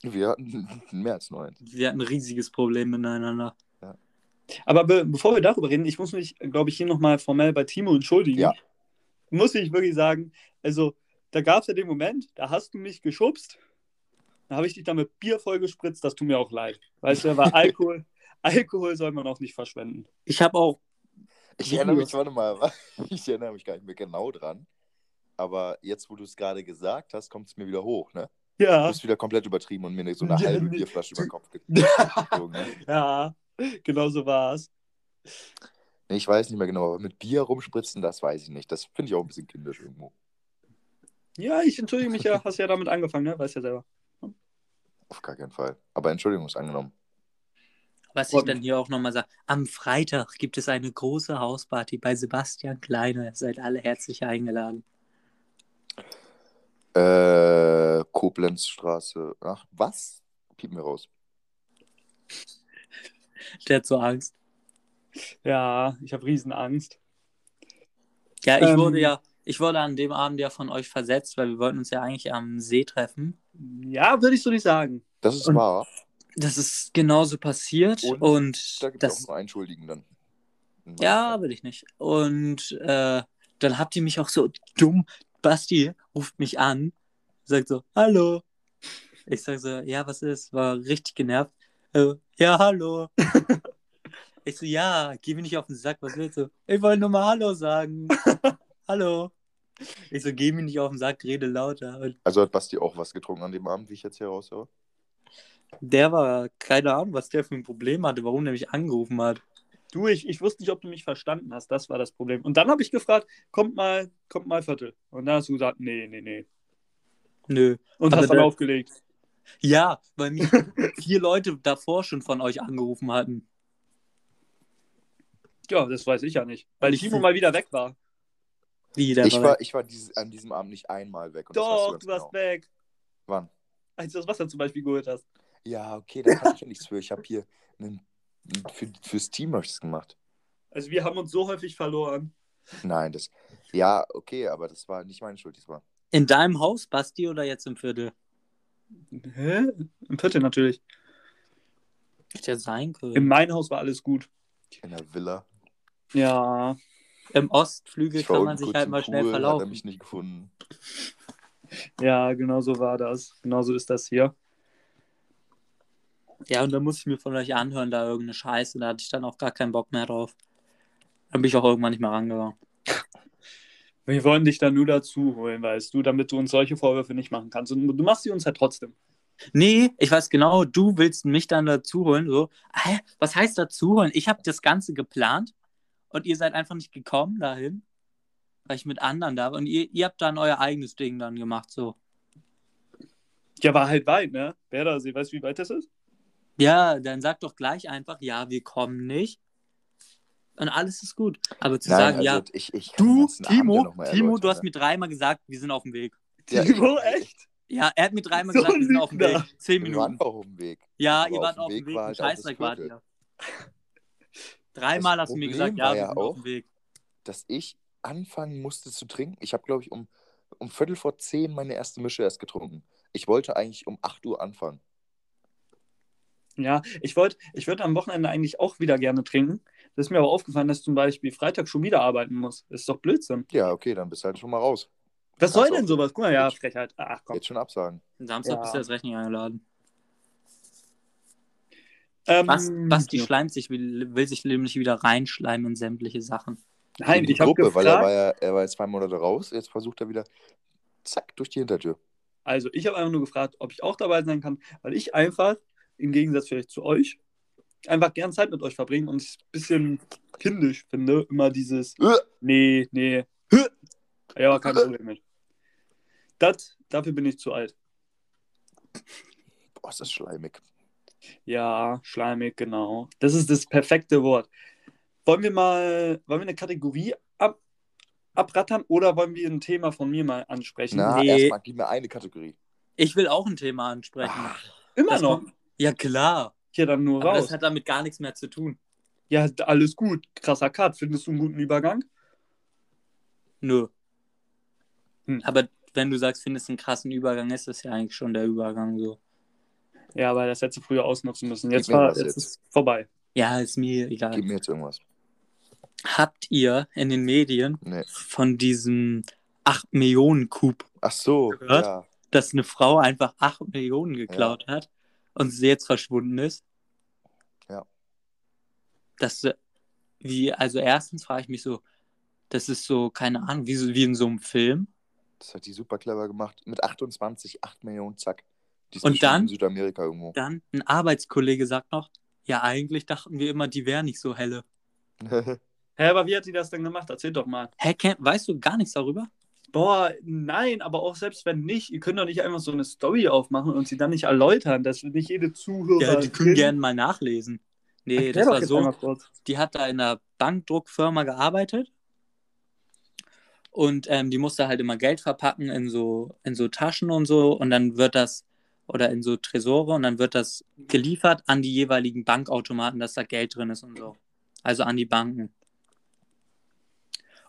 [SPEAKER 2] Wir hatten mehr als neun.
[SPEAKER 3] Wir hatten ein riesiges Problem miteinander.
[SPEAKER 1] Aber be bevor wir darüber reden, ich muss mich, glaube ich, hier nochmal formell bei Timo entschuldigen.
[SPEAKER 2] Ja.
[SPEAKER 1] Muss ich wirklich sagen, also da gab es ja den Moment, da hast du mich geschubst Dann habe ich dich da mit Bier vollgespritzt, das tut mir auch leid. Weißt du, weil Alkohol, Alkohol soll man auch nicht verschwenden.
[SPEAKER 3] Ich habe auch.
[SPEAKER 2] Ich erinnere mich, warte mal, ich erinnere mich gar nicht mehr genau dran. Aber jetzt, wo du es gerade gesagt hast, kommt es mir wieder hoch, ne? Du
[SPEAKER 1] Ja.
[SPEAKER 2] bist wieder komplett übertrieben und mir so eine
[SPEAKER 1] Ja,
[SPEAKER 2] halbe
[SPEAKER 1] nee.
[SPEAKER 2] Bierflasche über den Kopf gezogen. ne?
[SPEAKER 1] Ja, genau so war es.
[SPEAKER 2] Nee, ich weiß nicht mehr genau, aber mit Bier rumspritzen, das weiß ich nicht. Das finde ich auch ein bisschen kindisch irgendwo.
[SPEAKER 1] Ja, ich entschuldige mich ja, hast ja damit angefangen, ne? Weißt ja selber.
[SPEAKER 2] Auf gar keinen Fall. Aber Entschuldigung ist angenommen.
[SPEAKER 3] Was ich dann hier auch nochmal sage, am Freitag gibt es eine große Hausparty bei Sebastian Kleine. Ihr seid alle herzlich eingeladen.
[SPEAKER 2] Äh, Koblenzstraße. Ach, was? Piep mir raus.
[SPEAKER 3] Der hat so Angst.
[SPEAKER 1] Ja, ich habe Riesenangst.
[SPEAKER 3] Ja, ich
[SPEAKER 1] Ähm.
[SPEAKER 3] wurde ja, ich wurde an dem Abend ja von euch versetzt, weil wir wollten uns ja eigentlich am See treffen.
[SPEAKER 1] Ja, würde ich so nicht sagen.
[SPEAKER 2] Das ist
[SPEAKER 1] Und-
[SPEAKER 2] wahr.
[SPEAKER 3] Das ist genauso passiert
[SPEAKER 2] Und
[SPEAKER 3] und,
[SPEAKER 2] Da gibt es auch nur einen Schuldigen dann. In meinem
[SPEAKER 3] ja, will ich nicht. Und äh, dann habt ihr mich auch so dumm, Basti ruft mich an, sagt so, hallo. Ich sag so, ja, was ist? War richtig genervt. Äh, ja, hallo. ich so, ja, geh mir nicht auf den Sack, was willst du? Ich wollte nur mal Hallo sagen. hallo. Ich so, geh mir nicht auf den Sack, rede lauter. Und
[SPEAKER 2] Also hat Basti auch was getrunken an dem Abend, wie ich jetzt hier raushöre?
[SPEAKER 3] der war, keine Ahnung, was der für ein Problem hatte, warum der mich angerufen hat.
[SPEAKER 1] Du, ich, ich wusste nicht, ob du mich verstanden hast. Das war das Problem. Und dann habe ich gefragt, kommt mal, kommt mal Viertel. Und dann hast du gesagt, nee, nee, nee.
[SPEAKER 3] Nö.
[SPEAKER 1] Und
[SPEAKER 3] Aber
[SPEAKER 1] hast dann
[SPEAKER 3] der-
[SPEAKER 1] aufgelegt.
[SPEAKER 3] Ja, weil mich vier Leute davor schon von euch angerufen hatten.
[SPEAKER 1] Ja, das weiß ich ja nicht. Weil
[SPEAKER 3] Ich-
[SPEAKER 1] Timo mal wieder weg war.
[SPEAKER 3] Wie, der
[SPEAKER 2] Ich
[SPEAKER 3] war
[SPEAKER 2] war,
[SPEAKER 3] weg.
[SPEAKER 2] ich war dieses, an diesem Abend nicht einmal weg. Und das weißt
[SPEAKER 1] Doch, du warst
[SPEAKER 2] genau.
[SPEAKER 1] weg.
[SPEAKER 2] Wann?
[SPEAKER 1] Als du das Wasser zum Beispiel geholt hast.
[SPEAKER 2] Ja, okay, da kann ich ja nichts für. Ich habe hier einen, für, fürs Team hab ich das gemacht.
[SPEAKER 1] Also wir haben uns so häufig verloren.
[SPEAKER 2] Nein, das. Ja, okay, aber das war nicht meine Schuld diesmal.
[SPEAKER 3] In deinem Haus, Basti, oder jetzt im Viertel?
[SPEAKER 1] Hä? Im Viertel natürlich.
[SPEAKER 3] Hätte ja sein können.
[SPEAKER 1] In meinem Haus war alles gut.
[SPEAKER 2] In der Villa.
[SPEAKER 1] Ja.
[SPEAKER 3] Im Ostflügel kann man sich halt mal schnell
[SPEAKER 2] Pool, Hat er
[SPEAKER 3] verlaufen.
[SPEAKER 2] mich nicht gefunden.
[SPEAKER 1] Ja, genau so war das. Genau so ist das hier.
[SPEAKER 3] Ja, und dann musste ich mir von euch anhören, da irgendeine Scheiße. Da hatte ich dann auch gar keinen Bock mehr drauf. Dann bin ich auch irgendwann nicht mehr rangegangen.
[SPEAKER 1] Wir wollen dich dann nur dazu holen, weißt du, damit du uns solche Vorwürfe nicht machen kannst. Und du machst sie uns halt trotzdem.
[SPEAKER 3] Nee, ich weiß genau, du willst mich dann dazu holen. So, was heißt dazu holen? Ich habe das Ganze geplant und ihr seid einfach nicht gekommen dahin, weil ich mit anderen da war. Und ihr, ihr habt dann euer eigenes Ding dann gemacht. So.
[SPEAKER 1] Ja, war halt weit, ne? Werdersee, weißt du, wie weit das ist?
[SPEAKER 3] Ja, dann sag doch gleich einfach, ja, wir kommen nicht. Und alles ist gut. Aber zu
[SPEAKER 2] Nein,
[SPEAKER 3] sagen,
[SPEAKER 2] also
[SPEAKER 3] ja,
[SPEAKER 2] ich, ich
[SPEAKER 3] du, Timo, Timo, du hast
[SPEAKER 2] ne?
[SPEAKER 3] mir dreimal gesagt, wir sind auf dem Weg.
[SPEAKER 2] Ja,
[SPEAKER 1] Timo, echt?
[SPEAKER 3] Ja, er hat mir dreimal
[SPEAKER 1] So
[SPEAKER 3] gesagt, wir sind auf dem. Weg. Zehn
[SPEAKER 2] Wir waren
[SPEAKER 3] Minuten.
[SPEAKER 2] auch auf dem Weg.
[SPEAKER 3] Ja, ihr wart auf dem
[SPEAKER 2] Weg
[SPEAKER 3] Weg.
[SPEAKER 2] war
[SPEAKER 3] Ein
[SPEAKER 2] halt
[SPEAKER 3] Scheißdreck wart ihr. Dreimal
[SPEAKER 2] Das
[SPEAKER 3] hast du mir gesagt, ja,
[SPEAKER 2] ja
[SPEAKER 3] sind auf
[SPEAKER 2] auch-
[SPEAKER 3] dem Weg.
[SPEAKER 2] Dass ich anfangen musste zu trinken. Ich habe, glaube ich, um, um Viertel vor zehn meine erste Mische erst getrunken. Ich wollte eigentlich um 8 Uhr anfangen.
[SPEAKER 1] Ja, ich wollte ich würd am Wochenende eigentlich auch wieder gerne trinken. Das ist mir aber aufgefallen, dass ich zum Beispiel Freitag schon wieder arbeiten muss. Das ist doch Blödsinn.
[SPEAKER 2] Ja, okay, dann bist du halt schon mal raus.
[SPEAKER 1] Was soll
[SPEAKER 2] so.
[SPEAKER 1] denn sowas? Guck mal, ja,
[SPEAKER 2] Jetzt-
[SPEAKER 1] Frechheit. Ach komm.
[SPEAKER 2] Jetzt schon absagen.
[SPEAKER 3] Samstag
[SPEAKER 1] Ja.
[SPEAKER 3] bist du recht nicht eingeladen.
[SPEAKER 1] Ähm,
[SPEAKER 3] Was, Basti
[SPEAKER 1] ja.
[SPEAKER 3] schleimt sich, will, will sich nämlich wieder reinschleimen in sämtliche Sachen.
[SPEAKER 1] Nein,
[SPEAKER 2] in die
[SPEAKER 1] ich habe
[SPEAKER 2] Gruppe, weil er war,
[SPEAKER 1] gefragt.
[SPEAKER 2] ja, er war jetzt zwei Monate raus. Jetzt versucht er wieder, zack, durch die Hintertür.
[SPEAKER 1] Also, ich habe einfach nur gefragt, ob ich auch dabei sein kann, weil ich einfach, im Gegensatz vielleicht zu euch, einfach gern Zeit mit euch verbringen und es ein bisschen kindisch finde, immer dieses
[SPEAKER 2] Äh.
[SPEAKER 1] Nee, nee, hä. ja, aber kein Problem mit. Das, dafür bin ich zu alt.
[SPEAKER 2] Boah, ist das schleimig.
[SPEAKER 1] Ja, schleimig, genau. Das ist das perfekte Wort. Wollen wir mal, wollen wir eine Kategorie ab, abrattern oder wollen wir ein Thema von mir mal ansprechen?
[SPEAKER 2] Na,
[SPEAKER 3] Nee.
[SPEAKER 2] erstmal gib mir eine Kategorie.
[SPEAKER 3] Ich will auch ein Thema ansprechen.
[SPEAKER 1] Immer
[SPEAKER 3] Das
[SPEAKER 1] noch.
[SPEAKER 3] kommt- Ja, klar.
[SPEAKER 1] Hier dann nur
[SPEAKER 3] Aber
[SPEAKER 1] raus.
[SPEAKER 3] das hat damit gar nichts mehr zu tun.
[SPEAKER 1] Ja, alles gut. Krasser Cut. Findest du einen guten Übergang?
[SPEAKER 3] Nö.
[SPEAKER 1] Hm.
[SPEAKER 3] Aber wenn du sagst, findest einen krassen Übergang, ist das ja eigentlich schon der Übergang so.
[SPEAKER 1] Ja, aber das hättest du früher ausnutzen müssen. Jetzt, war, jetzt,
[SPEAKER 2] jetzt.
[SPEAKER 1] ist vorbei.
[SPEAKER 3] Ja, ist mir egal.
[SPEAKER 2] Gib mir jetzt irgendwas.
[SPEAKER 3] Habt ihr in den Medien
[SPEAKER 2] Nee.
[SPEAKER 3] von diesem 8 Millionen Coup
[SPEAKER 2] Ach so,
[SPEAKER 3] Gehört?
[SPEAKER 2] ja.
[SPEAKER 3] dass eine Frau einfach 8 Millionen geklaut hat und sie jetzt verschwunden ist?
[SPEAKER 2] Ja.
[SPEAKER 3] Das, wie, also erstens frage ich mich so, das ist so, keine Ahnung, wie, so, wie in so einem Film.
[SPEAKER 2] Das hat die super clever gemacht. Mit 28, 8 Millionen, zack. Die ist
[SPEAKER 3] Und dann?
[SPEAKER 2] in Südamerika irgendwo.
[SPEAKER 3] Dann ein Arbeitskollege sagt noch, ja, eigentlich dachten wir immer, die wäre nicht so helle.
[SPEAKER 1] Hä, aber wie hat die das denn gemacht? Erzähl doch mal.
[SPEAKER 3] Hä, Ken, weißt du gar nichts darüber?
[SPEAKER 1] Boah, nein, aber auch selbst wenn nicht, ihr könnt doch nicht einfach so eine Story aufmachen und sie dann nicht erläutern, dass nicht jede Zuhörer.
[SPEAKER 3] Ja, die können gerne mal nachlesen. Nee,
[SPEAKER 1] Erklär
[SPEAKER 3] das war so, die hat da in einer Bankdruckfirma gearbeitet und ähm, die musste halt immer Geld verpacken in so, in so Taschen und so und dann wird das, oder in so Tresore und dann wird das geliefert an die jeweiligen Bankautomaten, dass da Geld drin ist und so. Also an die Banken.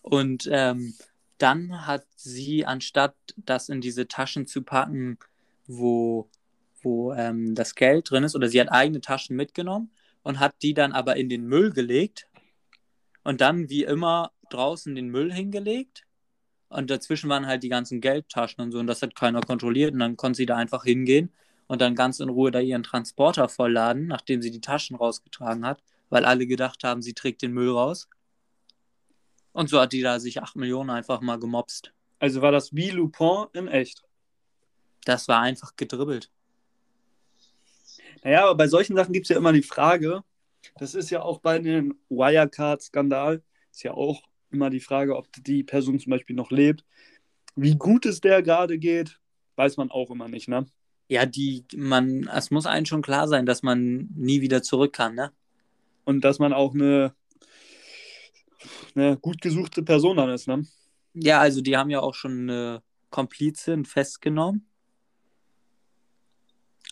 [SPEAKER 3] Und ähm, dann hat sie, anstatt das in diese Taschen zu packen, wo, wo ähm, das Geld drin ist, oder sie hat eigene Taschen mitgenommen und hat die dann aber in den Müll gelegt und dann wie immer draußen den Müll hingelegt. Und dazwischen waren halt die ganzen Geldtaschen und so und das hat keiner kontrolliert und dann konnte sie da einfach hingehen und dann ganz in Ruhe da ihren Transporter vollladen, nachdem sie die Taschen rausgetragen hat, weil alle gedacht haben, sie trägt den Müll raus. Und so hat die da sich 8 Millionen einfach mal gemobst.
[SPEAKER 1] Also war das wie Lupin in echt.
[SPEAKER 3] Das war einfach gedribbelt.
[SPEAKER 1] Naja, aber bei solchen Sachen gibt es ja immer die Frage, das ist ja auch bei den Wirecard-Skandal, ist ja auch immer die Frage, ob die Person zum Beispiel noch lebt. Wie gut es der gerade geht, weiß man auch immer nicht, ne?
[SPEAKER 3] Ja, die, man, es muss einem schon klar sein, dass man nie wieder zurück kann, ne?
[SPEAKER 1] Und dass man auch eine, eine gut gesuchte Person dann ist, ne?
[SPEAKER 3] Ja, also die haben ja auch schon eine Komplizin festgenommen.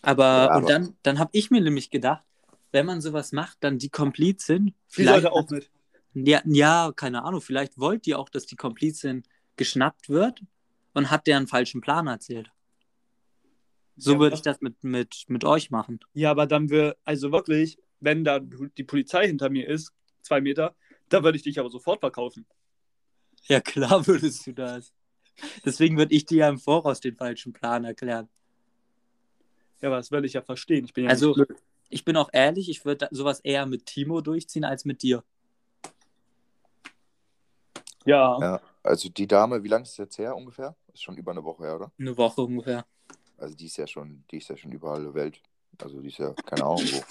[SPEAKER 3] Aber,
[SPEAKER 2] Ja,
[SPEAKER 3] und
[SPEAKER 2] aber-
[SPEAKER 3] dann, dann habe ich mir nämlich gedacht, wenn man sowas macht, dann die Komplizin,
[SPEAKER 1] Die
[SPEAKER 3] vielleicht,
[SPEAKER 1] sollte auch mit.
[SPEAKER 3] Ja, ja, keine Ahnung, vielleicht wollt ihr auch, dass die Komplizin geschnappt wird und hat der einen falschen Plan erzählt. So
[SPEAKER 1] Ja,
[SPEAKER 3] würde ich das mit, mit, mit euch machen.
[SPEAKER 1] Ja, aber dann wir, also wirklich, wenn da die Polizei hinter mir ist, zwei Meter, da würde ich dich aber sofort verkaufen.
[SPEAKER 3] Ja, klar würdest du das. Deswegen würde ich dir ja im Voraus den falschen Plan erklären.
[SPEAKER 1] Ja, aber das würde ich ja verstehen. Ich bin ja
[SPEAKER 3] Also-. Ich bin auch ehrlich, ich würde sowas eher mit Timo durchziehen als mit dir.
[SPEAKER 1] Ja.
[SPEAKER 2] Ja, also die Dame, wie lange ist es jetzt her ungefähr? Ist schon über eine Woche her, oder?
[SPEAKER 3] Eine Woche ungefähr.
[SPEAKER 2] Also die ist ja schon, die ist ja schon überall in der Welt. Also die ist ja keine Ahnung wo.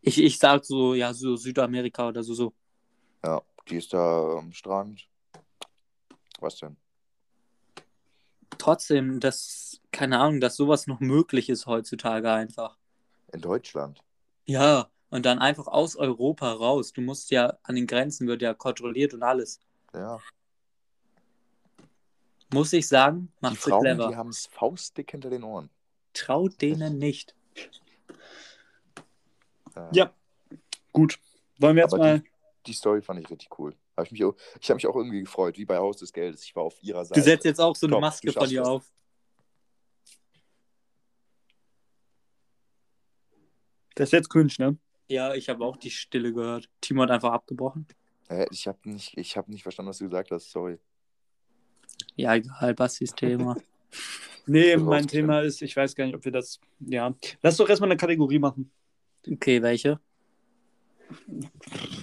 [SPEAKER 3] Ich, ich sag so, ja, so Südamerika oder so, so.
[SPEAKER 2] Ja, die ist da am Strand. Was denn?
[SPEAKER 3] Trotzdem, dass, keine Ahnung, dass sowas noch möglich ist heutzutage einfach.
[SPEAKER 2] In Deutschland.
[SPEAKER 3] Ja, und dann einfach aus Europa raus. Du musst ja, an den Grenzen wird ja kontrolliert und alles.
[SPEAKER 2] Ja.
[SPEAKER 3] Muss ich sagen,
[SPEAKER 2] Die
[SPEAKER 3] macht sie
[SPEAKER 2] Frauen,
[SPEAKER 3] clever.
[SPEAKER 2] die haben es faustdick hinter den Ohren.
[SPEAKER 3] Traut denen nicht.
[SPEAKER 2] Ja.
[SPEAKER 1] Ja. Gut. Wollen wir jetzt
[SPEAKER 2] Aber
[SPEAKER 1] mal.
[SPEAKER 2] die, die Story fand ich richtig cool. Hab ich mich auch, ich habe mich auch irgendwie gefreut, wie bei Haus des Geldes. Ich war auf ihrer Seite.
[SPEAKER 3] Du setzt jetzt auch so eine
[SPEAKER 2] Komm,
[SPEAKER 3] Maske von dir auf.
[SPEAKER 1] Das ist jetzt cringe, ne?
[SPEAKER 3] Ja, ich habe auch die Stille gehört. Timo hat einfach abgebrochen.
[SPEAKER 2] Hä, ich habe nicht, ich hab nicht verstanden, was du gesagt hast. Sorry.
[SPEAKER 3] Ja, egal, Bastis Thema.
[SPEAKER 1] Nee, mein Thema ist, ich weiß gar nicht, ob wir das. Ja. Lass doch erstmal eine Kategorie machen.
[SPEAKER 3] Okay, welche?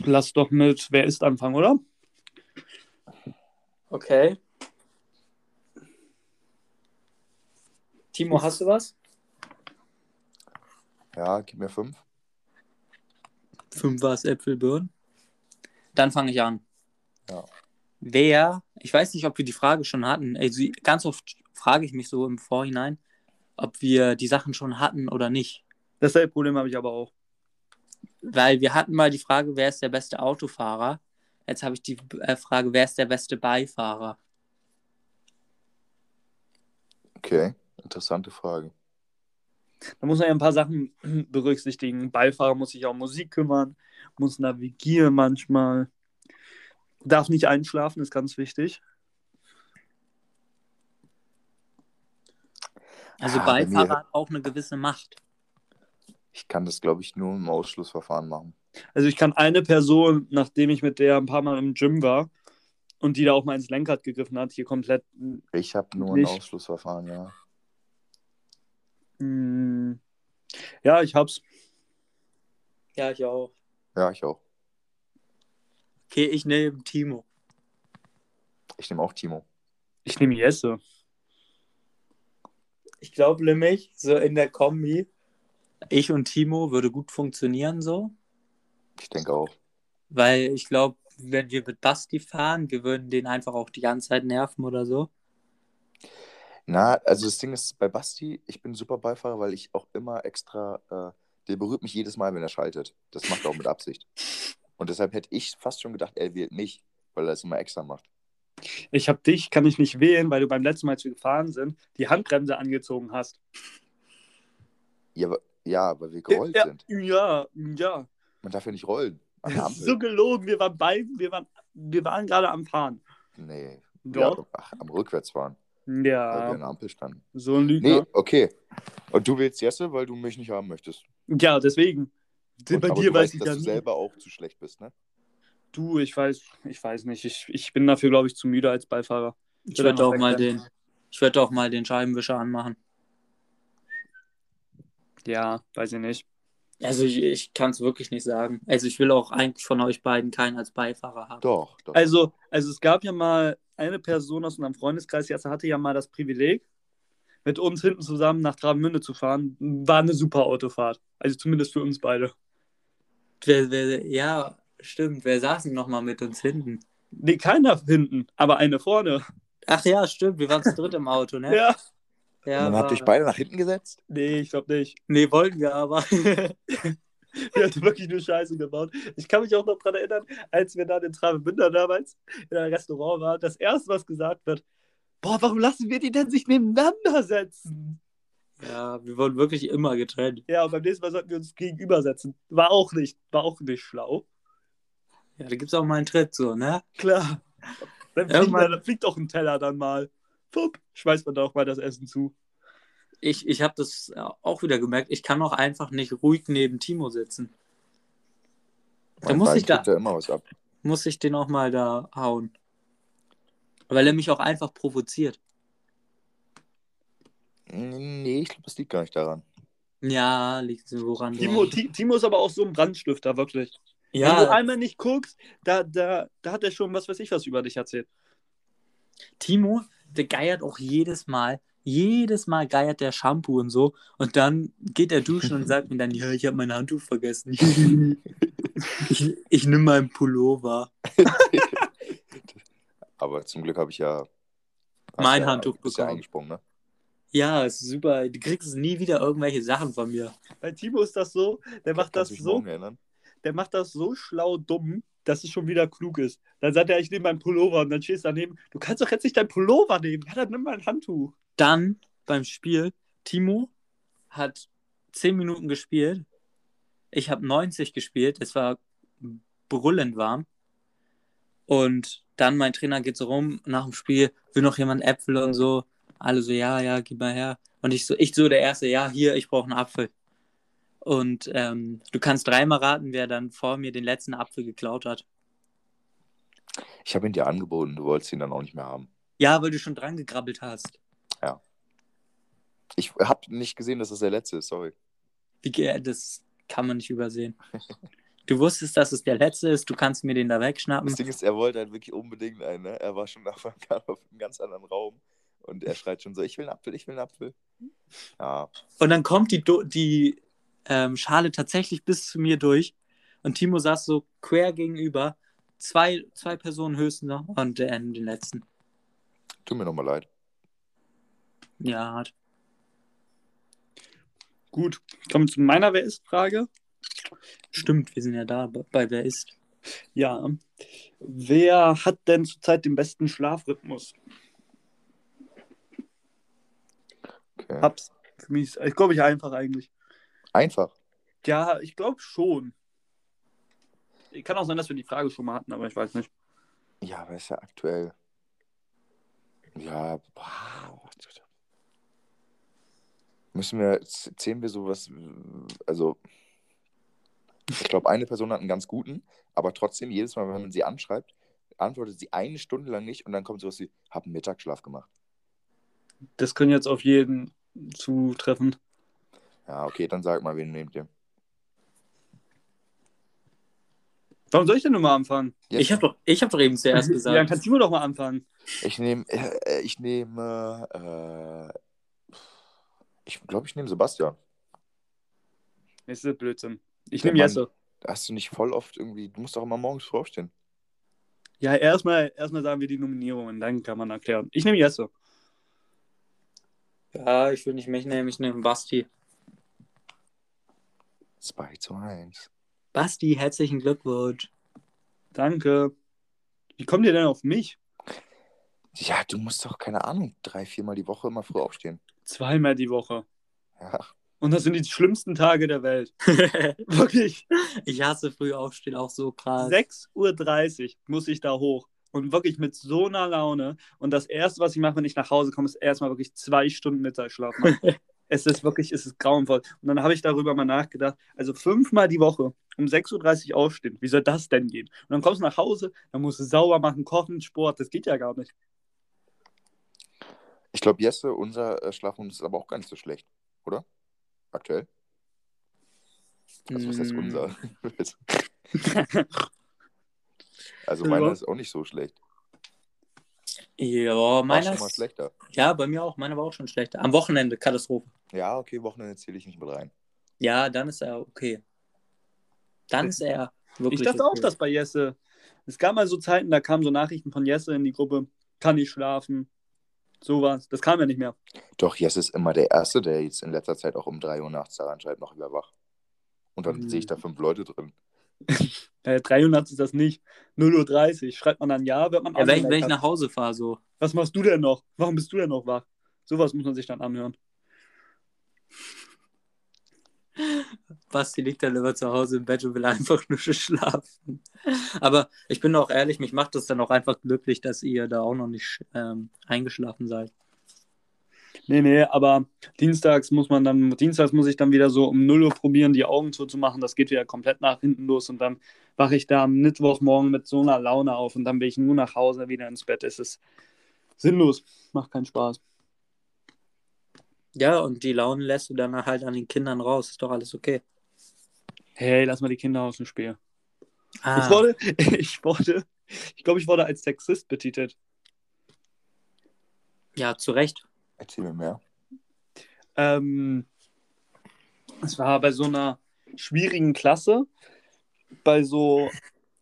[SPEAKER 1] Lass doch mit Wer ist anfangen, oder?
[SPEAKER 3] Okay. Timo, hast du was?
[SPEAKER 2] Ja, gib mir fünf.
[SPEAKER 3] Fünf war es Äpfel, Birnen. Dann fange ich an.
[SPEAKER 2] Ja.
[SPEAKER 3] Wer, ich weiß nicht, ob wir die Frage schon hatten. Also ganz oft frage ich mich so im Vorhinein, ob wir die Sachen schon hatten oder nicht.
[SPEAKER 1] Dasselbe Problem habe ich aber auch.
[SPEAKER 3] Weil wir hatten mal die Frage, wer ist der beste Autofahrer? Jetzt habe ich die äh, Frage, wer ist der beste Beifahrer?
[SPEAKER 2] Okay, interessante Frage.
[SPEAKER 1] Da muss man ja ein paar Sachen berücksichtigen. Beifahrer muss sich auch um Musik kümmern, muss navigieren manchmal. Darf nicht einschlafen, ist ganz wichtig.
[SPEAKER 3] Also
[SPEAKER 2] bei
[SPEAKER 3] Beifahrer hat auch eine gewisse Macht.
[SPEAKER 2] Ich kann das, glaube ich, nur im Ausschlussverfahren machen.
[SPEAKER 1] Also ich kann eine Person, nachdem ich mit der ein paar Mal im Gym war und die da auch mal ins Lenkrad gegriffen hat, hier komplett.
[SPEAKER 2] Ich habe nur
[SPEAKER 1] Nicht.
[SPEAKER 2] ein Ausschlussverfahren, ja.
[SPEAKER 1] Hm. Ja, ich hab's.
[SPEAKER 3] Ja, ich auch.
[SPEAKER 2] Ja, ich auch.
[SPEAKER 3] Okay, ich nehme Timo.
[SPEAKER 2] Ich nehme auch Timo.
[SPEAKER 1] Ich nehme Jesse.
[SPEAKER 3] Ich glaube nämlich, so in der Kombi, ich und Timo würde gut funktionieren so.
[SPEAKER 2] Ich denke auch.
[SPEAKER 3] Weil ich glaube, wenn wir mit Basti fahren, wir würden den einfach auch die ganze Zeit nerven oder so.
[SPEAKER 2] Na, also das Ding ist bei Basti, ich bin super Beifahrer, weil ich auch immer extra, äh, der berührt mich jedes Mal, wenn er schaltet. Das macht er auch mit Absicht. Und deshalb hätte ich fast schon gedacht, er wählt mich, weil er es immer extra macht.
[SPEAKER 1] Ich hab dich, kann ich nicht wählen, weil du beim letzten Mal, als wir gefahren sind, die Handbremse angezogen hast.
[SPEAKER 2] Ja, aber, ja, weil wir gerollt
[SPEAKER 1] ja,
[SPEAKER 2] sind.
[SPEAKER 1] Ja, ja.
[SPEAKER 2] Man darf ja nicht rollen.
[SPEAKER 1] So gelogen. Wir waren beiden, wir waren, wir waren gerade am Fahren.
[SPEAKER 2] Nee.
[SPEAKER 1] Doch.
[SPEAKER 2] Ja, ach, am Rückwärtsfahren, weil wir
[SPEAKER 1] Ja,
[SPEAKER 2] an der Ampel standen.
[SPEAKER 1] so ein
[SPEAKER 2] Nee,
[SPEAKER 1] Lügner.
[SPEAKER 2] okay. Und du willst Jesse, weil du mich nicht haben möchtest.
[SPEAKER 1] Ja, deswegen.
[SPEAKER 2] Und,
[SPEAKER 1] Bei
[SPEAKER 2] aber
[SPEAKER 1] dir
[SPEAKER 2] du
[SPEAKER 1] weiß
[SPEAKER 2] weißt,
[SPEAKER 1] ich
[SPEAKER 2] dass
[SPEAKER 1] ja
[SPEAKER 2] du
[SPEAKER 1] nie.
[SPEAKER 2] selber auch zu schlecht bist, ne?
[SPEAKER 1] Du, ich weiß, ich weiß nicht. Ich, ich bin dafür, glaube ich, zu müde als Beifahrer.
[SPEAKER 3] Ich
[SPEAKER 1] er
[SPEAKER 3] werde auch mal den, ich werde auch mal den Scheibenwischer anmachen.
[SPEAKER 1] Ja, weiß ich nicht.
[SPEAKER 3] Also ich, ich kann es wirklich nicht sagen. Also ich will auch eigentlich von euch beiden keinen als Beifahrer haben.
[SPEAKER 2] Doch, doch.
[SPEAKER 1] Also, also es gab ja mal eine Person aus unserem Freundeskreis, Jesse hatte ja mal das Privileg, mit uns hinten zusammen nach Travemünde zu fahren. War eine super Autofahrt. Also zumindest für uns beide.
[SPEAKER 3] Wer, wer, ja, stimmt. Wer saß denn nochmal mit uns hinten?
[SPEAKER 1] Nee, keiner hinten, aber eine vorne.
[SPEAKER 3] Ach ja, stimmt. Wir waren zu dritt im Auto, ne?
[SPEAKER 1] Ja.
[SPEAKER 3] ja
[SPEAKER 2] Und dann habt ihr euch
[SPEAKER 3] war-
[SPEAKER 2] beide nach hinten gesetzt?
[SPEAKER 1] Nee, ich glaube nicht.
[SPEAKER 3] Nee, wollten wir aber.
[SPEAKER 1] Wir hatten wirklich nur Scheiße gebaut. Ich kann mich auch noch daran erinnern, als wir da in Travemünde damals in einem Restaurant waren, das erste, was gesagt wird, boah, warum lassen wir die denn sich nebeneinander setzen?
[SPEAKER 3] ja, wir wurden wirklich immer getrennt.
[SPEAKER 1] Ja, und beim nächsten Mal sollten wir uns gegenübersetzen. War auch nicht, war auch nicht schlau.
[SPEAKER 3] Ja, da gibt es auch mal einen Tritt so, ne?
[SPEAKER 1] Klar. Dann fliegt,
[SPEAKER 3] Irgendwann-
[SPEAKER 1] dann fliegt auch ein Teller dann mal. Pup, schmeißt man da auch mal das Essen zu.
[SPEAKER 3] Ich, ich habe das auch wieder gemerkt. Ich kann auch einfach nicht ruhig neben Timo sitzen. Da
[SPEAKER 2] Mein
[SPEAKER 3] muss
[SPEAKER 2] Bein
[SPEAKER 3] ich da-
[SPEAKER 2] da immer was ab.
[SPEAKER 3] Muss ich den auch mal da hauen. Weil er mich auch einfach provoziert.
[SPEAKER 2] Nee, ich glaube, das liegt gar nicht daran.
[SPEAKER 3] Ja, liegt so woran.
[SPEAKER 1] Timo, Ti- Timo ist aber auch so ein Brandstifter, wirklich. Wenn du
[SPEAKER 3] ja,
[SPEAKER 1] einmal nicht guckst, da, da, da hat er schon was weiß ich was über dich erzählt.
[SPEAKER 3] Timo, der geiert auch jedes Mal. Jedes Mal geiert der Shampoo und so. Und dann geht er duschen und sagt mir dann, ja, ich habe mein Handtuch vergessen. ich ich nehme meinen Pullover.
[SPEAKER 2] Aber zum Glück habe ich ja.
[SPEAKER 3] Mein
[SPEAKER 2] ja,
[SPEAKER 3] Handtuch
[SPEAKER 2] bist ja
[SPEAKER 3] bekommen.
[SPEAKER 2] eingesprungen, ne?
[SPEAKER 3] Ja, ist super. Du kriegst nie wieder irgendwelche Sachen von mir.
[SPEAKER 1] Bei Timo ist das so, der macht das
[SPEAKER 2] Kannst dich
[SPEAKER 1] so, der macht das so schlau dumm, dass es schon wieder klug ist. Dann sagt er, ich nehme meinen Pullover und dann stehst du daneben, du kannst doch jetzt nicht dein Pullover nehmen. Ja, dann nimm mein Handtuch.
[SPEAKER 3] Dann beim Spiel, Timo hat 10 Minuten gespielt. Ich habe 90 gespielt. Es war brüllend warm. Und dann mein Trainer geht so rum nach dem Spiel, will noch jemand Äpfel und so. Alle so, ja, ja, gib mal her. Und ich so, ich so der Erste, ja, hier, ich brauche einen Apfel. Und ähm, du kannst dreimal raten, wer dann vor mir den letzten Apfel geklaut hat.
[SPEAKER 2] Ich habe ihn dir angeboten, du wolltest ihn dann auch nicht mehr haben.
[SPEAKER 3] Ja, weil du schon dran gegrabbelt hast.
[SPEAKER 2] Ich habe nicht gesehen, dass das der letzte ist, sorry.
[SPEAKER 3] Wie, das kann man nicht übersehen. Du wusstest, dass es der letzte ist, du kannst mir den da wegschnappen.
[SPEAKER 2] Das Ding ist, er wollte halt wirklich unbedingt einen, ne? Er war schon nach auf einem ganz anderen Raum und er schreit schon so, ich will einen Apfel, ich will einen Apfel. Ja,
[SPEAKER 3] Und dann kommt die, Do die ähm, Schale tatsächlich bis zu mir durch. Und Timo saß so quer gegenüber. Zwei, zwei Personen höchstens noch und der den letzten.
[SPEAKER 2] tut mir nochmal leid.
[SPEAKER 3] Ja, hart.
[SPEAKER 1] Gut, kommen zu meiner Wer ist Frage.
[SPEAKER 3] Stimmt, wir sind ja da bei- bei Wer ist.
[SPEAKER 1] Ja. Wer hat denn zurzeit den besten Schlafrhythmus?
[SPEAKER 2] Okay.
[SPEAKER 1] Hab's. Für mich ist, ich glaube, ich einfach eigentlich.
[SPEAKER 2] Einfach.
[SPEAKER 1] Ja, ich glaube schon. Kann auch sein, dass wir die Frage schon mal hatten, aber ich weiß nicht.
[SPEAKER 2] Ja, aber ist ja aktuell. Ja, boah. Müssen wir, zählen wir sowas, also ich glaube, eine Person hat einen ganz guten, aber trotzdem, jedes Mal, wenn man sie anschreibt, antwortet sie eine Stunde lang nicht und dann kommt sowas wie, hab einen Mittagsschlaf gemacht.
[SPEAKER 1] Das können jetzt auf jeden zutreffen.
[SPEAKER 2] Ja, okay, dann sag mal, wen nehmt ihr?
[SPEAKER 1] Warum soll ich denn nur mal anfangen?
[SPEAKER 2] Jetzt-
[SPEAKER 3] Ich habe doch, ich hab doch eben zuerst
[SPEAKER 1] Ja,
[SPEAKER 3] gesagt.
[SPEAKER 1] dann kannst du doch mal anfangen.
[SPEAKER 2] Ich nehme, äh, ich nehme, äh, ich glaube, ich nehme Sebastian.
[SPEAKER 1] Das ist Blödsinn. Ich nehme Jesse.
[SPEAKER 2] Hast du nicht voll oft irgendwie, du musst doch immer morgens früh aufstehen.
[SPEAKER 1] Ja, erstmal erstmal sagen wir die Nominierungen, dann kann man erklären. Ich nehme Jesse.
[SPEAKER 3] Ja, ich will nicht mich nehmen, ich nehme Basti.
[SPEAKER 2] 2 zu 1.
[SPEAKER 3] Basti, herzlichen Glückwunsch.
[SPEAKER 1] Danke. Wie kommt ihr denn auf mich?
[SPEAKER 2] Ja, du musst doch, keine Ahnung, drei, viermal die Woche immer früh aufstehen.
[SPEAKER 1] Zweimal die Woche.
[SPEAKER 2] Ja,
[SPEAKER 1] Und das sind die schlimmsten Tage der Welt. Wirklich.
[SPEAKER 3] ich hasse früh aufstehen auch so krass.
[SPEAKER 1] 6.30 Uhr muss ich da hoch. Und wirklich mit so einer Laune. Und das Erste, was ich mache, wenn ich nach Hause komme, ist erstmal wirklich zwei Stunden Mittagsschlaf machen. es ist wirklich, es ist grauenvoll. Und dann habe ich darüber mal nachgedacht. Also fünfmal die Woche um 6.30 Uhr aufstehen. Wie soll das denn gehen? Und dann kommst du nach Hause, dann musst du sauber machen, kochen, Sport. Das geht ja gar nicht.
[SPEAKER 2] ich glaube, Jesse, unser äh, Schlafhund ist aber auch gar nicht so schlecht, oder? Aktuell? Also, was heißt unser? also,
[SPEAKER 1] Ja.
[SPEAKER 2] meiner ist auch nicht so schlecht.
[SPEAKER 3] Ja, meiner
[SPEAKER 2] schon mal
[SPEAKER 3] ist,
[SPEAKER 2] schlechter.
[SPEAKER 3] Ja, bei mir auch. Meiner war auch schon schlechter. Am Wochenende Katastrophe.
[SPEAKER 2] Ja, okay, Wochenende zähle ich nicht mit rein.
[SPEAKER 3] Ja, dann ist er okay. Dann ist er wirklich
[SPEAKER 1] Ich dachte auch,
[SPEAKER 3] okay.
[SPEAKER 1] dass bei Jesse. Es gab mal so Zeiten, da kamen so Nachrichten von Jesse in die Gruppe. Kann nicht schlafen. Sowas. Das kam ja nicht mehr.
[SPEAKER 2] Doch, Jesse ist immer der Erste, der jetzt in letzter Zeit auch um 3 Uhr nachts daran schreibt, noch über wach. Und dann
[SPEAKER 3] Mhm.
[SPEAKER 2] sehe ich da fünf Leute drin.
[SPEAKER 1] Äh, 300 ist das nicht. 0.30 Uhr. Schreibt man dann ja, wird man
[SPEAKER 3] Ja, wenn, ich, wenn ich nach Hause fahre, so.
[SPEAKER 1] Was machst du denn noch? Warum bist du denn noch wach? Sowas muss man sich dann anhören.
[SPEAKER 3] Basti liegt dann immer zu Hause im Bett und will einfach nur schlafen. Aber ich bin auch ehrlich, mich macht es dann auch einfach glücklich, dass ihr da auch noch nicht ähm, eingeschlafen seid.
[SPEAKER 1] Nee, nee, aber dienstags muss man dann, dienstags muss ich dann wieder so um 0 Uhr probieren, die Augen zuzumachen. Das geht wieder komplett nach hinten los und dann wache ich da am Mittwochmorgen mit so einer Laune auf und dann will ich nur nach Hause wieder ins Bett. Es ist sinnlos, macht keinen Spaß.
[SPEAKER 3] Ja, und die Laune lässt du dann halt an den Kindern raus. Ist doch alles okay.
[SPEAKER 1] Hey, lass mal die Kinder aus dem Spiel.
[SPEAKER 3] Ah,
[SPEAKER 1] Ich wurde, ich wurde, ich glaube, ich wurde als Sexist betitelt.
[SPEAKER 3] ja, zu Recht.
[SPEAKER 2] Erzähl mir mehr.
[SPEAKER 1] Ähm, es war bei so einer schwierigen Klasse, bei so,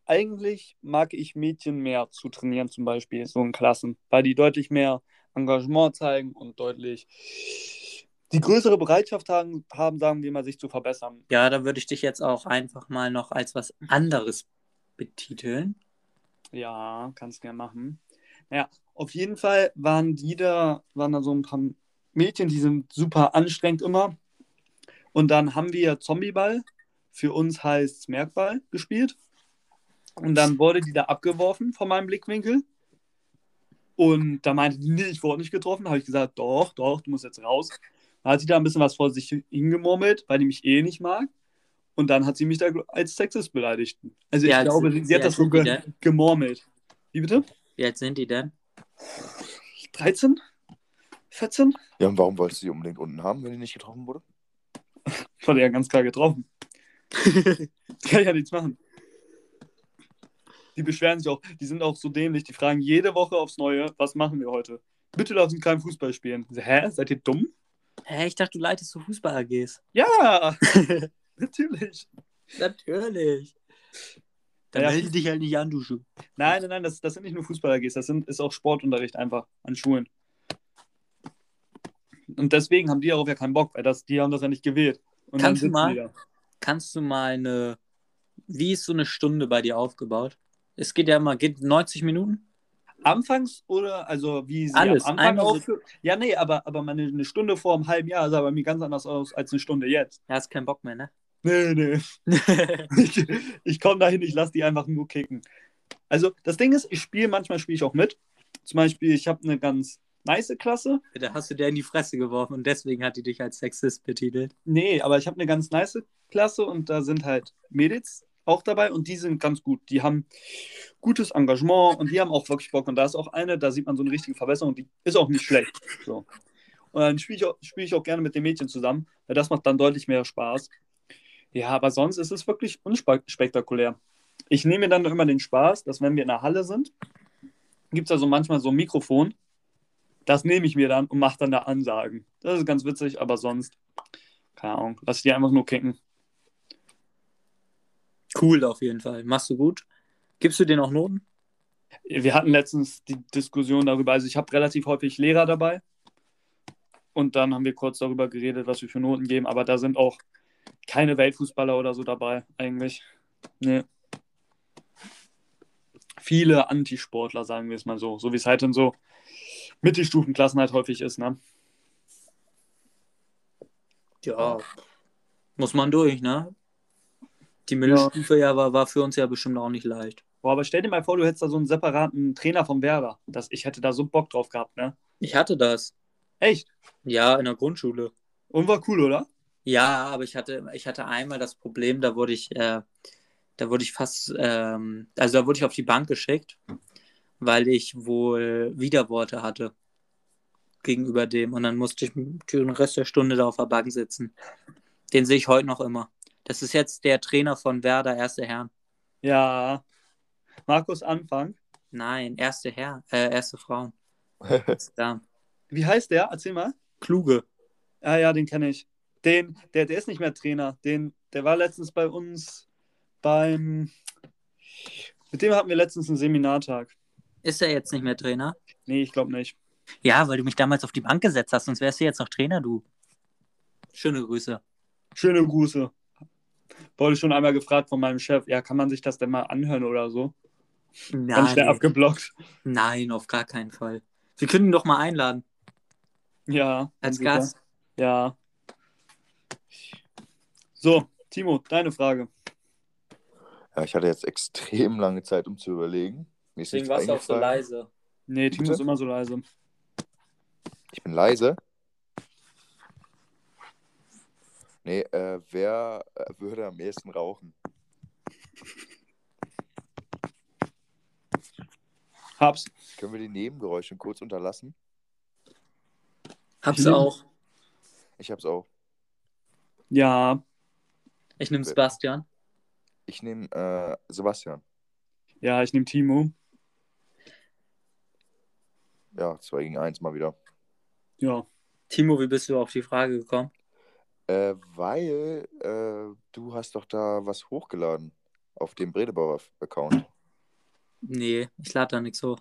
[SPEAKER 1] eigentlich mag ich Mädchen mehr zu trainieren, zum Beispiel, so in Klassen, weil die deutlich mehr Engagement zeigen und deutlich die größere Bereitschaft haben, haben sagen wir mal, sich zu verbessern.
[SPEAKER 3] Ja, da würde ich dich jetzt auch einfach mal noch als was anderes betiteln.
[SPEAKER 1] Ja, kannst gerne machen. Naja, auf jeden Fall waren die da, waren da so ein paar Mädchen, die sind super anstrengend immer. Und dann haben wir Zombieball, für uns heißt Merkball, gespielt. Und dann wurde die da abgeworfen von meinem Blickwinkel. Und da meinte die, nee, ich wurde nicht getroffen. Da habe ich gesagt, doch, doch, du musst jetzt raus. Dann hat sie da ein bisschen was vor sich hingemurmelt, weil die mich eh nicht mag. Und dann hat sie mich da als Sexist beleidigt. Also ich
[SPEAKER 3] Wie alt
[SPEAKER 1] glaube, sie, sie hat das so ge
[SPEAKER 3] denn?
[SPEAKER 1] gemurmelt. Wie bitte?
[SPEAKER 3] Wie alt sind die denn?
[SPEAKER 1] 13? 14?
[SPEAKER 2] Ja, und warum wolltest du die unbedingt unten haben, wenn die nicht getroffen wurde?
[SPEAKER 1] Ich wurde ja ganz klar getroffen. Kann ja nichts machen. Die beschweren sich auch, die sind auch so dämlich, die fragen jede Woche aufs Neue, was machen wir heute? Bitte lass uns keinen Fußball spielen. Hä? Seid ihr dumm?
[SPEAKER 3] Hä, ich dachte, du leitest so Fußball-AGs.
[SPEAKER 1] Ja, natürlich.
[SPEAKER 3] Natürlich. Dann
[SPEAKER 1] Ja,
[SPEAKER 3] melde dich halt nicht an, du Schuh.
[SPEAKER 1] Nein, nein, nein, das, das sind nicht nur Fußball-AGs, das sind, ist auch Sportunterricht einfach an Schulen. Und deswegen haben die darauf ja keinen Bock, weil das, die haben das ja nicht gewählt. Und
[SPEAKER 3] Kannst du mal? Kannst du mal eine. Wie ist so eine Stunde bei dir aufgebaut? Es geht ja immer, geht 90 Minuten?
[SPEAKER 1] Anfangs oder, also wie sie
[SPEAKER 3] Alles,
[SPEAKER 1] am Anfang aufführen? Ja, nee, aber, aber meine, eine Stunde vor einem halben Jahr sah bei mir ganz anders aus als eine Stunde jetzt.
[SPEAKER 3] Ja, hast keinen Bock mehr, ne?
[SPEAKER 1] Nee, nee. Ich, ich komme dahin, ich lasse die einfach nur kicken. Also, das Ding ist, ich spiele, manchmal spiele ich auch mit. Zum Beispiel, ich habe eine ganz nice Klasse.
[SPEAKER 3] da hast du dir in die Fresse geworfen und deswegen hat die dich als Sexist betitelt.
[SPEAKER 1] Nee, aber ich habe eine ganz nice Klasse und da sind halt Mädels auch dabei und die sind ganz gut. Die haben gutes Engagement und die haben auch wirklich Bock. Und da ist auch eine, da sieht man so eine richtige Verbesserung, die ist auch nicht schlecht. So. Und dann spiele ich, auch- spiel ich auch gerne mit den Mädchen zusammen, weil das macht dann deutlich mehr Spaß. Ja, aber sonst ist es wirklich unspektakulär. Ich nehme mir dann immer den Spaß, dass wenn wir in der Halle sind, gibt es also manchmal so ein Mikrofon. Das nehme ich mir dann und mache dann da Ansagen. Das ist ganz witzig, aber sonst, keine Ahnung, lass ich die einfach nur kicken.
[SPEAKER 3] Cool auf jeden Fall. Machst du gut. Gibst du dir noch Noten?
[SPEAKER 1] Wir hatten letztens die Diskussion darüber, also ich habe relativ häufig Lehrer dabei. Und dann haben wir kurz darüber geredet, was wir für Noten geben, aber da sind auch keine Weltfußballer oder so dabei, eigentlich. Nee. Viele Antisportler, sagen wir es mal so. So wie es halt in so Mittelstufenklassen halt häufig ist, ne?
[SPEAKER 3] Ja. Muss man durch, ne? Die Mittelstufe ja. war, war für uns ja bestimmt auch nicht leicht.
[SPEAKER 1] Boah, aber stell dir mal vor, du hättest da so einen separaten Trainer vom Werder. Das, ich hätte da so Bock drauf gehabt, ne?
[SPEAKER 3] Ich hatte das.
[SPEAKER 1] Echt?
[SPEAKER 3] Ja, in der Grundschule.
[SPEAKER 1] Und war cool, oder?
[SPEAKER 3] Ja, aber ich hatte, ich hatte einmal das Problem, da wurde ich, äh, da wurde ich fast, ähm, also da wurde ich auf die Bank geschickt, weil ich wohl Widerworte hatte gegenüber dem und dann musste ich den Rest der Stunde da auf der Bank sitzen. Den sehe ich heute noch immer. Das ist jetzt der Trainer von Werder, erste Herren.
[SPEAKER 1] Ja. Markus Anfang.
[SPEAKER 3] Nein, erste Herr, äh, erste Frauen. ja.
[SPEAKER 1] Wie heißt der? Erzähl mal.
[SPEAKER 3] Kluge.
[SPEAKER 1] Ah ja, den kenne ich. Den, der, der ist nicht mehr Trainer. Den, der war letztens bei uns beim. Mit dem hatten wir letztens einen Seminartag.
[SPEAKER 3] Ist er jetzt nicht mehr Trainer?
[SPEAKER 1] Nee, ich glaube nicht.
[SPEAKER 3] Ja, weil du mich damals auf die Bank gesetzt hast, sonst wärst du jetzt noch Trainer, du. Schöne Grüße.
[SPEAKER 1] Schöne Grüße. Wurde schon einmal gefragt von meinem Chef, ja, kann man sich das denn mal anhören oder so? Ganz schnell
[SPEAKER 3] Nein,
[SPEAKER 1] abgeblockt.
[SPEAKER 3] nein, auf gar keinen Fall. Wir können ihn doch mal einladen
[SPEAKER 1] Ja.
[SPEAKER 3] als
[SPEAKER 1] super.
[SPEAKER 3] Gast.
[SPEAKER 1] Ja. So, Timo, deine Frage.
[SPEAKER 2] Ja, ich hatte jetzt extrem lange Zeit, um zu überlegen. Mir ist nichts eingefallen.
[SPEAKER 3] leise.
[SPEAKER 1] Nee, Timo
[SPEAKER 2] Bitte?
[SPEAKER 1] ist immer so leise.
[SPEAKER 2] Ich bin leise. Nee, äh, wer äh, würde am ehesten rauchen?
[SPEAKER 1] Hab's.
[SPEAKER 2] Können wir die Nebengeräusche kurz unterlassen?
[SPEAKER 3] Hab's
[SPEAKER 1] Ich
[SPEAKER 3] auch.
[SPEAKER 2] Ich hab's auch.
[SPEAKER 1] Ja.
[SPEAKER 3] Ich nehme Sebastian.
[SPEAKER 2] Ich nehme äh, Sebastian.
[SPEAKER 1] Ja, ich nehme Timo.
[SPEAKER 2] Ja, 2 gegen 1 mal wieder.
[SPEAKER 1] Ja.
[SPEAKER 3] Timo, wie bist du auf die Frage gekommen?
[SPEAKER 2] Äh, weil äh, du hast doch da was hochgeladen auf dem Bredebauer Account.
[SPEAKER 3] Nee, ich lade da nichts hoch.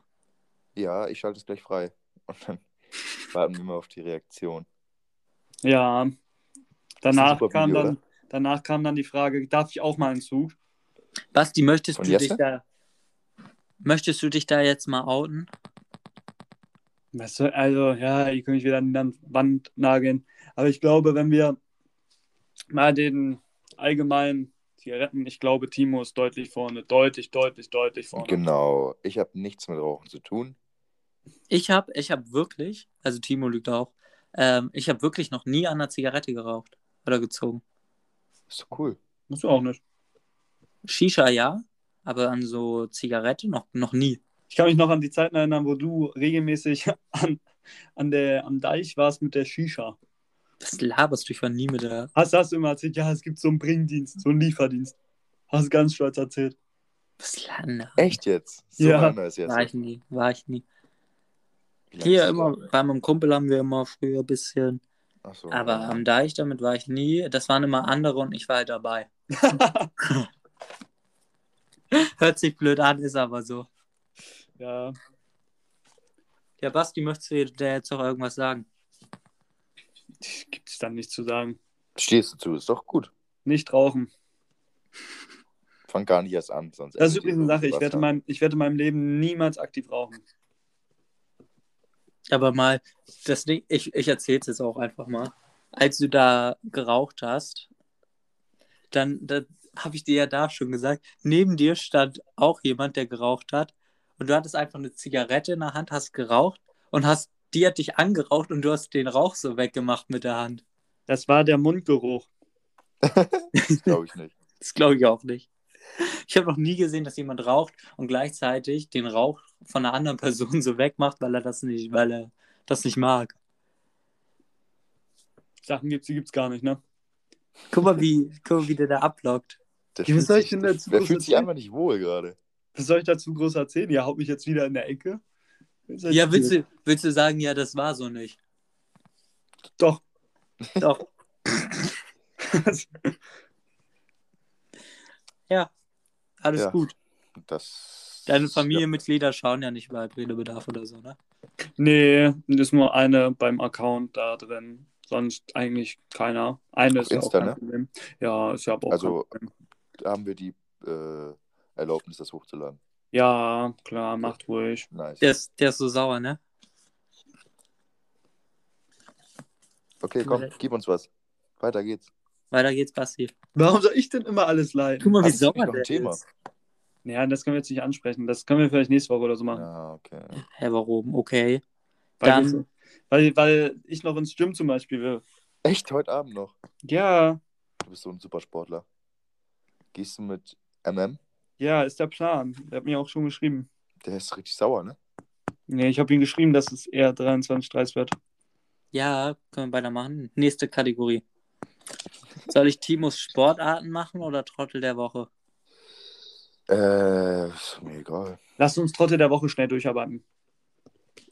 [SPEAKER 2] Ja, ich schalte es gleich frei. Und dann warten wir mal auf die Reaktion.
[SPEAKER 1] Ja. Danach kam,
[SPEAKER 2] Video,
[SPEAKER 1] dann, danach kam dann die Frage, darf ich auch mal einen Zug?
[SPEAKER 3] Basti, möchtest
[SPEAKER 2] Von
[SPEAKER 3] du
[SPEAKER 2] Jesse?
[SPEAKER 3] dich da. Möchtest du dich da jetzt mal outen?
[SPEAKER 1] Weißt du, also, ja, ich kann mich wieder an die Wand nageln. Aber ich glaube, wenn wir mal den allgemeinen Zigaretten, ich glaube, Timo ist deutlich vorne. Deutlich, deutlich, deutlich vorne.
[SPEAKER 2] Genau. Ich habe nichts mit Rauchen zu tun.
[SPEAKER 3] Ich habe ich hab wirklich, also Timo lügt auch, ähm, ich habe wirklich noch nie an einer Zigarette geraucht oder gezogen.
[SPEAKER 2] Ist doch cool.
[SPEAKER 1] Musst du auch nicht.
[SPEAKER 3] Shisha ja, aber an so Zigarette noch, noch nie.
[SPEAKER 1] Ich kann mich noch an die Zeiten erinnern, wo du regelmäßig an, an der, am Deich warst mit der Shisha.
[SPEAKER 3] Was laberst du? Ich war nie mit der.
[SPEAKER 1] Hast, hast du immer erzählt, ja, es gibt so einen Bringdienst, so einen Lieferdienst. Hast ganz stolz erzählt.
[SPEAKER 3] Was lange?
[SPEAKER 2] Echt jetzt? So
[SPEAKER 1] Ja.
[SPEAKER 2] ist jetzt.
[SPEAKER 3] War ich nie, war ich nie. Hier immer, bei meinem Kumpel haben wir immer früher ein bisschen.
[SPEAKER 2] Ach so.
[SPEAKER 3] Aber am Deich damit war ich nie. Das waren immer andere und ich war halt dabei. Hört sich blöd an, ist aber so.
[SPEAKER 1] Ja,
[SPEAKER 3] Ja, Basti, möchtest du dir jetzt noch irgendwas sagen?
[SPEAKER 1] Gibt es dann nichts zu sagen.
[SPEAKER 2] Stehst du zu, ist doch gut.
[SPEAKER 1] Nicht rauchen.
[SPEAKER 2] Fang gar nicht erst an, sonst.
[SPEAKER 1] Das ist übrigens eine Sache. Ich werde, mein, ich werde in meinem Leben niemals aktiv rauchen.
[SPEAKER 3] Aber mal, das Ding, ich, ich erzähl's jetzt auch einfach mal. Als du da geraucht hast, dann, dann habe ich dir ja da schon gesagt, neben dir stand auch jemand, der geraucht hat. Und du hattest einfach eine Zigarette in der Hand, hast geraucht und hast, die hat dich angeraucht und du hast den Rauch so weggemacht mit der Hand.
[SPEAKER 1] Das war der Mundgeruch.
[SPEAKER 2] Das glaube ich nicht.
[SPEAKER 3] Das glaube ich auch nicht. Ich habe noch nie gesehen, dass jemand raucht und gleichzeitig den Rauch von einer anderen Person so wegmacht, weil er das nicht, weil er das nicht mag.
[SPEAKER 1] Sachen gibt, die gibt's gar nicht, ne?
[SPEAKER 3] Guck mal, wie, guck mal, wie der da ablockt.
[SPEAKER 2] Der
[SPEAKER 1] Ja, was
[SPEAKER 2] fühlt
[SPEAKER 1] soll ich denn
[SPEAKER 2] der-
[SPEAKER 1] dazu
[SPEAKER 2] Der
[SPEAKER 1] groß
[SPEAKER 2] fühlt sich
[SPEAKER 1] erzählen?
[SPEAKER 2] einfach nicht wohl gerade.
[SPEAKER 1] Was soll ich dazu groß erzählen? Ihr haut mich jetzt wieder in der Ecke.
[SPEAKER 3] Ja, willst du, willst du sagen, ja, das war so nicht?
[SPEAKER 1] Doch.
[SPEAKER 3] Doch. Ja, alles
[SPEAKER 2] Ja.
[SPEAKER 3] gut.
[SPEAKER 2] Das,
[SPEAKER 3] Deine Familienmitglieder schauen ja nicht bei Redebedarf oder so, ne?
[SPEAKER 1] nee, ist nur eine beim Account da drin. Sonst eigentlich keiner. Eine
[SPEAKER 2] Auf
[SPEAKER 1] ist ja
[SPEAKER 2] Insta,
[SPEAKER 1] auch kein
[SPEAKER 2] ne?
[SPEAKER 1] Problem. Ja, ist ja auch
[SPEAKER 2] Also-
[SPEAKER 1] kein Problem.
[SPEAKER 2] Ja, haben wir die äh, Erlaubnis, das hochzuladen.
[SPEAKER 1] Ja, klar, macht ruhig.
[SPEAKER 2] Nice.
[SPEAKER 3] Der ist, der ist so sauer, ne?
[SPEAKER 2] Okay, komm, gib uns was. Weiter geht's.
[SPEAKER 3] Weiter geht's, Basti.
[SPEAKER 1] Warum soll ich denn immer alles leiden?
[SPEAKER 3] Guck mal, wie
[SPEAKER 2] Hast
[SPEAKER 3] sauer der
[SPEAKER 2] Thema?
[SPEAKER 3] ist.
[SPEAKER 1] Ja, das können wir jetzt nicht ansprechen. Das können wir vielleicht nächste Woche oder so machen.
[SPEAKER 2] Ja, okay.
[SPEAKER 3] Hä, warum? Okay.
[SPEAKER 1] Weil,
[SPEAKER 3] Dann-
[SPEAKER 1] weil, weil ich noch ins Gym zum Beispiel will.
[SPEAKER 2] Echt, heute Abend noch?
[SPEAKER 1] Ja,
[SPEAKER 2] Du bist so ein Supersportler. Gehst du mit MM?
[SPEAKER 1] Ja, ist der Plan. Der hat mir auch schon geschrieben.
[SPEAKER 2] Der ist richtig sauer, ne?
[SPEAKER 1] Nee, ich habe ihm geschrieben, dass es eher 23, 30 wird.
[SPEAKER 3] Ja, können wir weitermachen. Nächste Kategorie. Soll ich Timos Sportarten machen oder Trottel der Woche?
[SPEAKER 2] Äh, ist mir egal.
[SPEAKER 1] Lasst uns Trotte der Woche schnell durcharbeiten.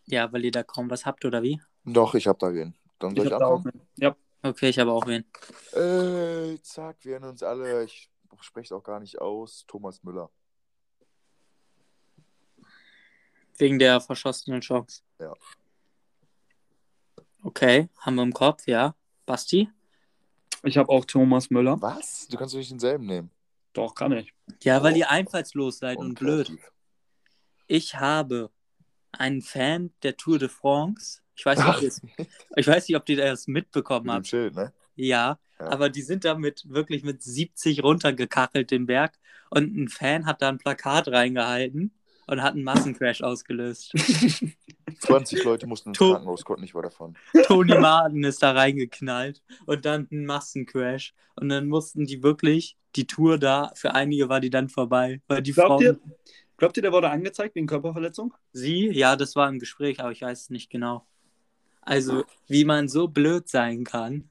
[SPEAKER 3] Ja, weil ihr da kaum was habt, oder wie?
[SPEAKER 2] Doch, ich hab da wen. Dann soll ich,
[SPEAKER 1] hab da auch
[SPEAKER 2] anfangen?
[SPEAKER 1] Ja,
[SPEAKER 3] Okay, ich habe auch wen.
[SPEAKER 2] Äh, zack, wir nennen uns alle, ich spreche es auch gar nicht aus, Thomas Müller.
[SPEAKER 3] Wegen der verschossenen Chance.
[SPEAKER 2] Ja.
[SPEAKER 3] Okay, haben wir im Kopf, ja. Basti?
[SPEAKER 1] ich habe auch Thomas Müller.
[SPEAKER 2] Was? Du kannst doch nicht denselben nehmen.
[SPEAKER 1] Doch, kann ich.
[SPEAKER 3] Ja, weil
[SPEAKER 2] Oh.
[SPEAKER 3] ihr einfallslos seid und blöd.
[SPEAKER 2] Unkreativ.
[SPEAKER 3] Ich habe einen Fan der Tour de France. Ich weiß nicht, ob ihr, es- ich weiß nicht, ob ihr das mitbekommen
[SPEAKER 2] Mit dem
[SPEAKER 3] habt.
[SPEAKER 2] Schild, ne?
[SPEAKER 3] Ja,
[SPEAKER 2] Ja.
[SPEAKER 3] aber die sind damit wirklich mit 70 runtergekachelt den Berg und ein Fan hat da ein Plakat reingehalten und hat einen Massencrash ausgelöst.
[SPEAKER 2] 20 Leute mussten ins
[SPEAKER 3] To-
[SPEAKER 2] Krankenhaus, konnten nicht weiter davon.
[SPEAKER 3] Tony Martin ist da reingeknallt und dann ein Massencrash und dann mussten die wirklich die Tour da, für einige war die dann vorbei, weil die
[SPEAKER 1] Glaubt
[SPEAKER 3] Frauen,
[SPEAKER 1] ihr, glaubt ihr, der wurde angezeigt wegen Körperverletzung?
[SPEAKER 3] sie, ja, das war im Gespräch, aber ich weiß es nicht genau. Also, wie man so blöd sein kann.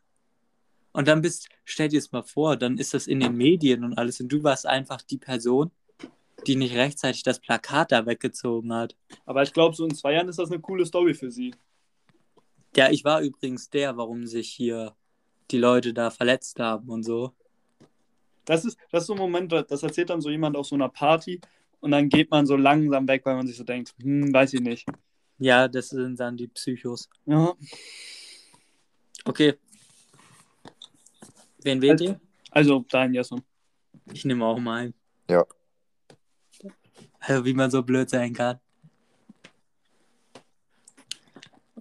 [SPEAKER 3] Und dann bist, stell dir es mal vor, dann ist das in den Medien und alles und du warst einfach die Person, die nicht rechtzeitig das Plakat da weggezogen hat.
[SPEAKER 1] Aber ich glaube, so in zwei Jahren ist das eine coole Story für sie.
[SPEAKER 3] Ja, ich war übrigens der, warum sich hier die Leute da verletzt haben und so.
[SPEAKER 1] Das ist, das ist so ein Moment, das erzählt dann so jemand auf so einer Party und dann geht man so langsam weg, weil man sich so denkt, hm, weiß ich nicht.
[SPEAKER 3] Ja, das sind dann die Psychos.
[SPEAKER 1] Ja,
[SPEAKER 3] Okay. Wen wählt ihr?
[SPEAKER 1] also dein Jason.
[SPEAKER 3] Ich nehme auch mal einen.
[SPEAKER 2] Ja.
[SPEAKER 3] Also, Wie man so blöd sein kann.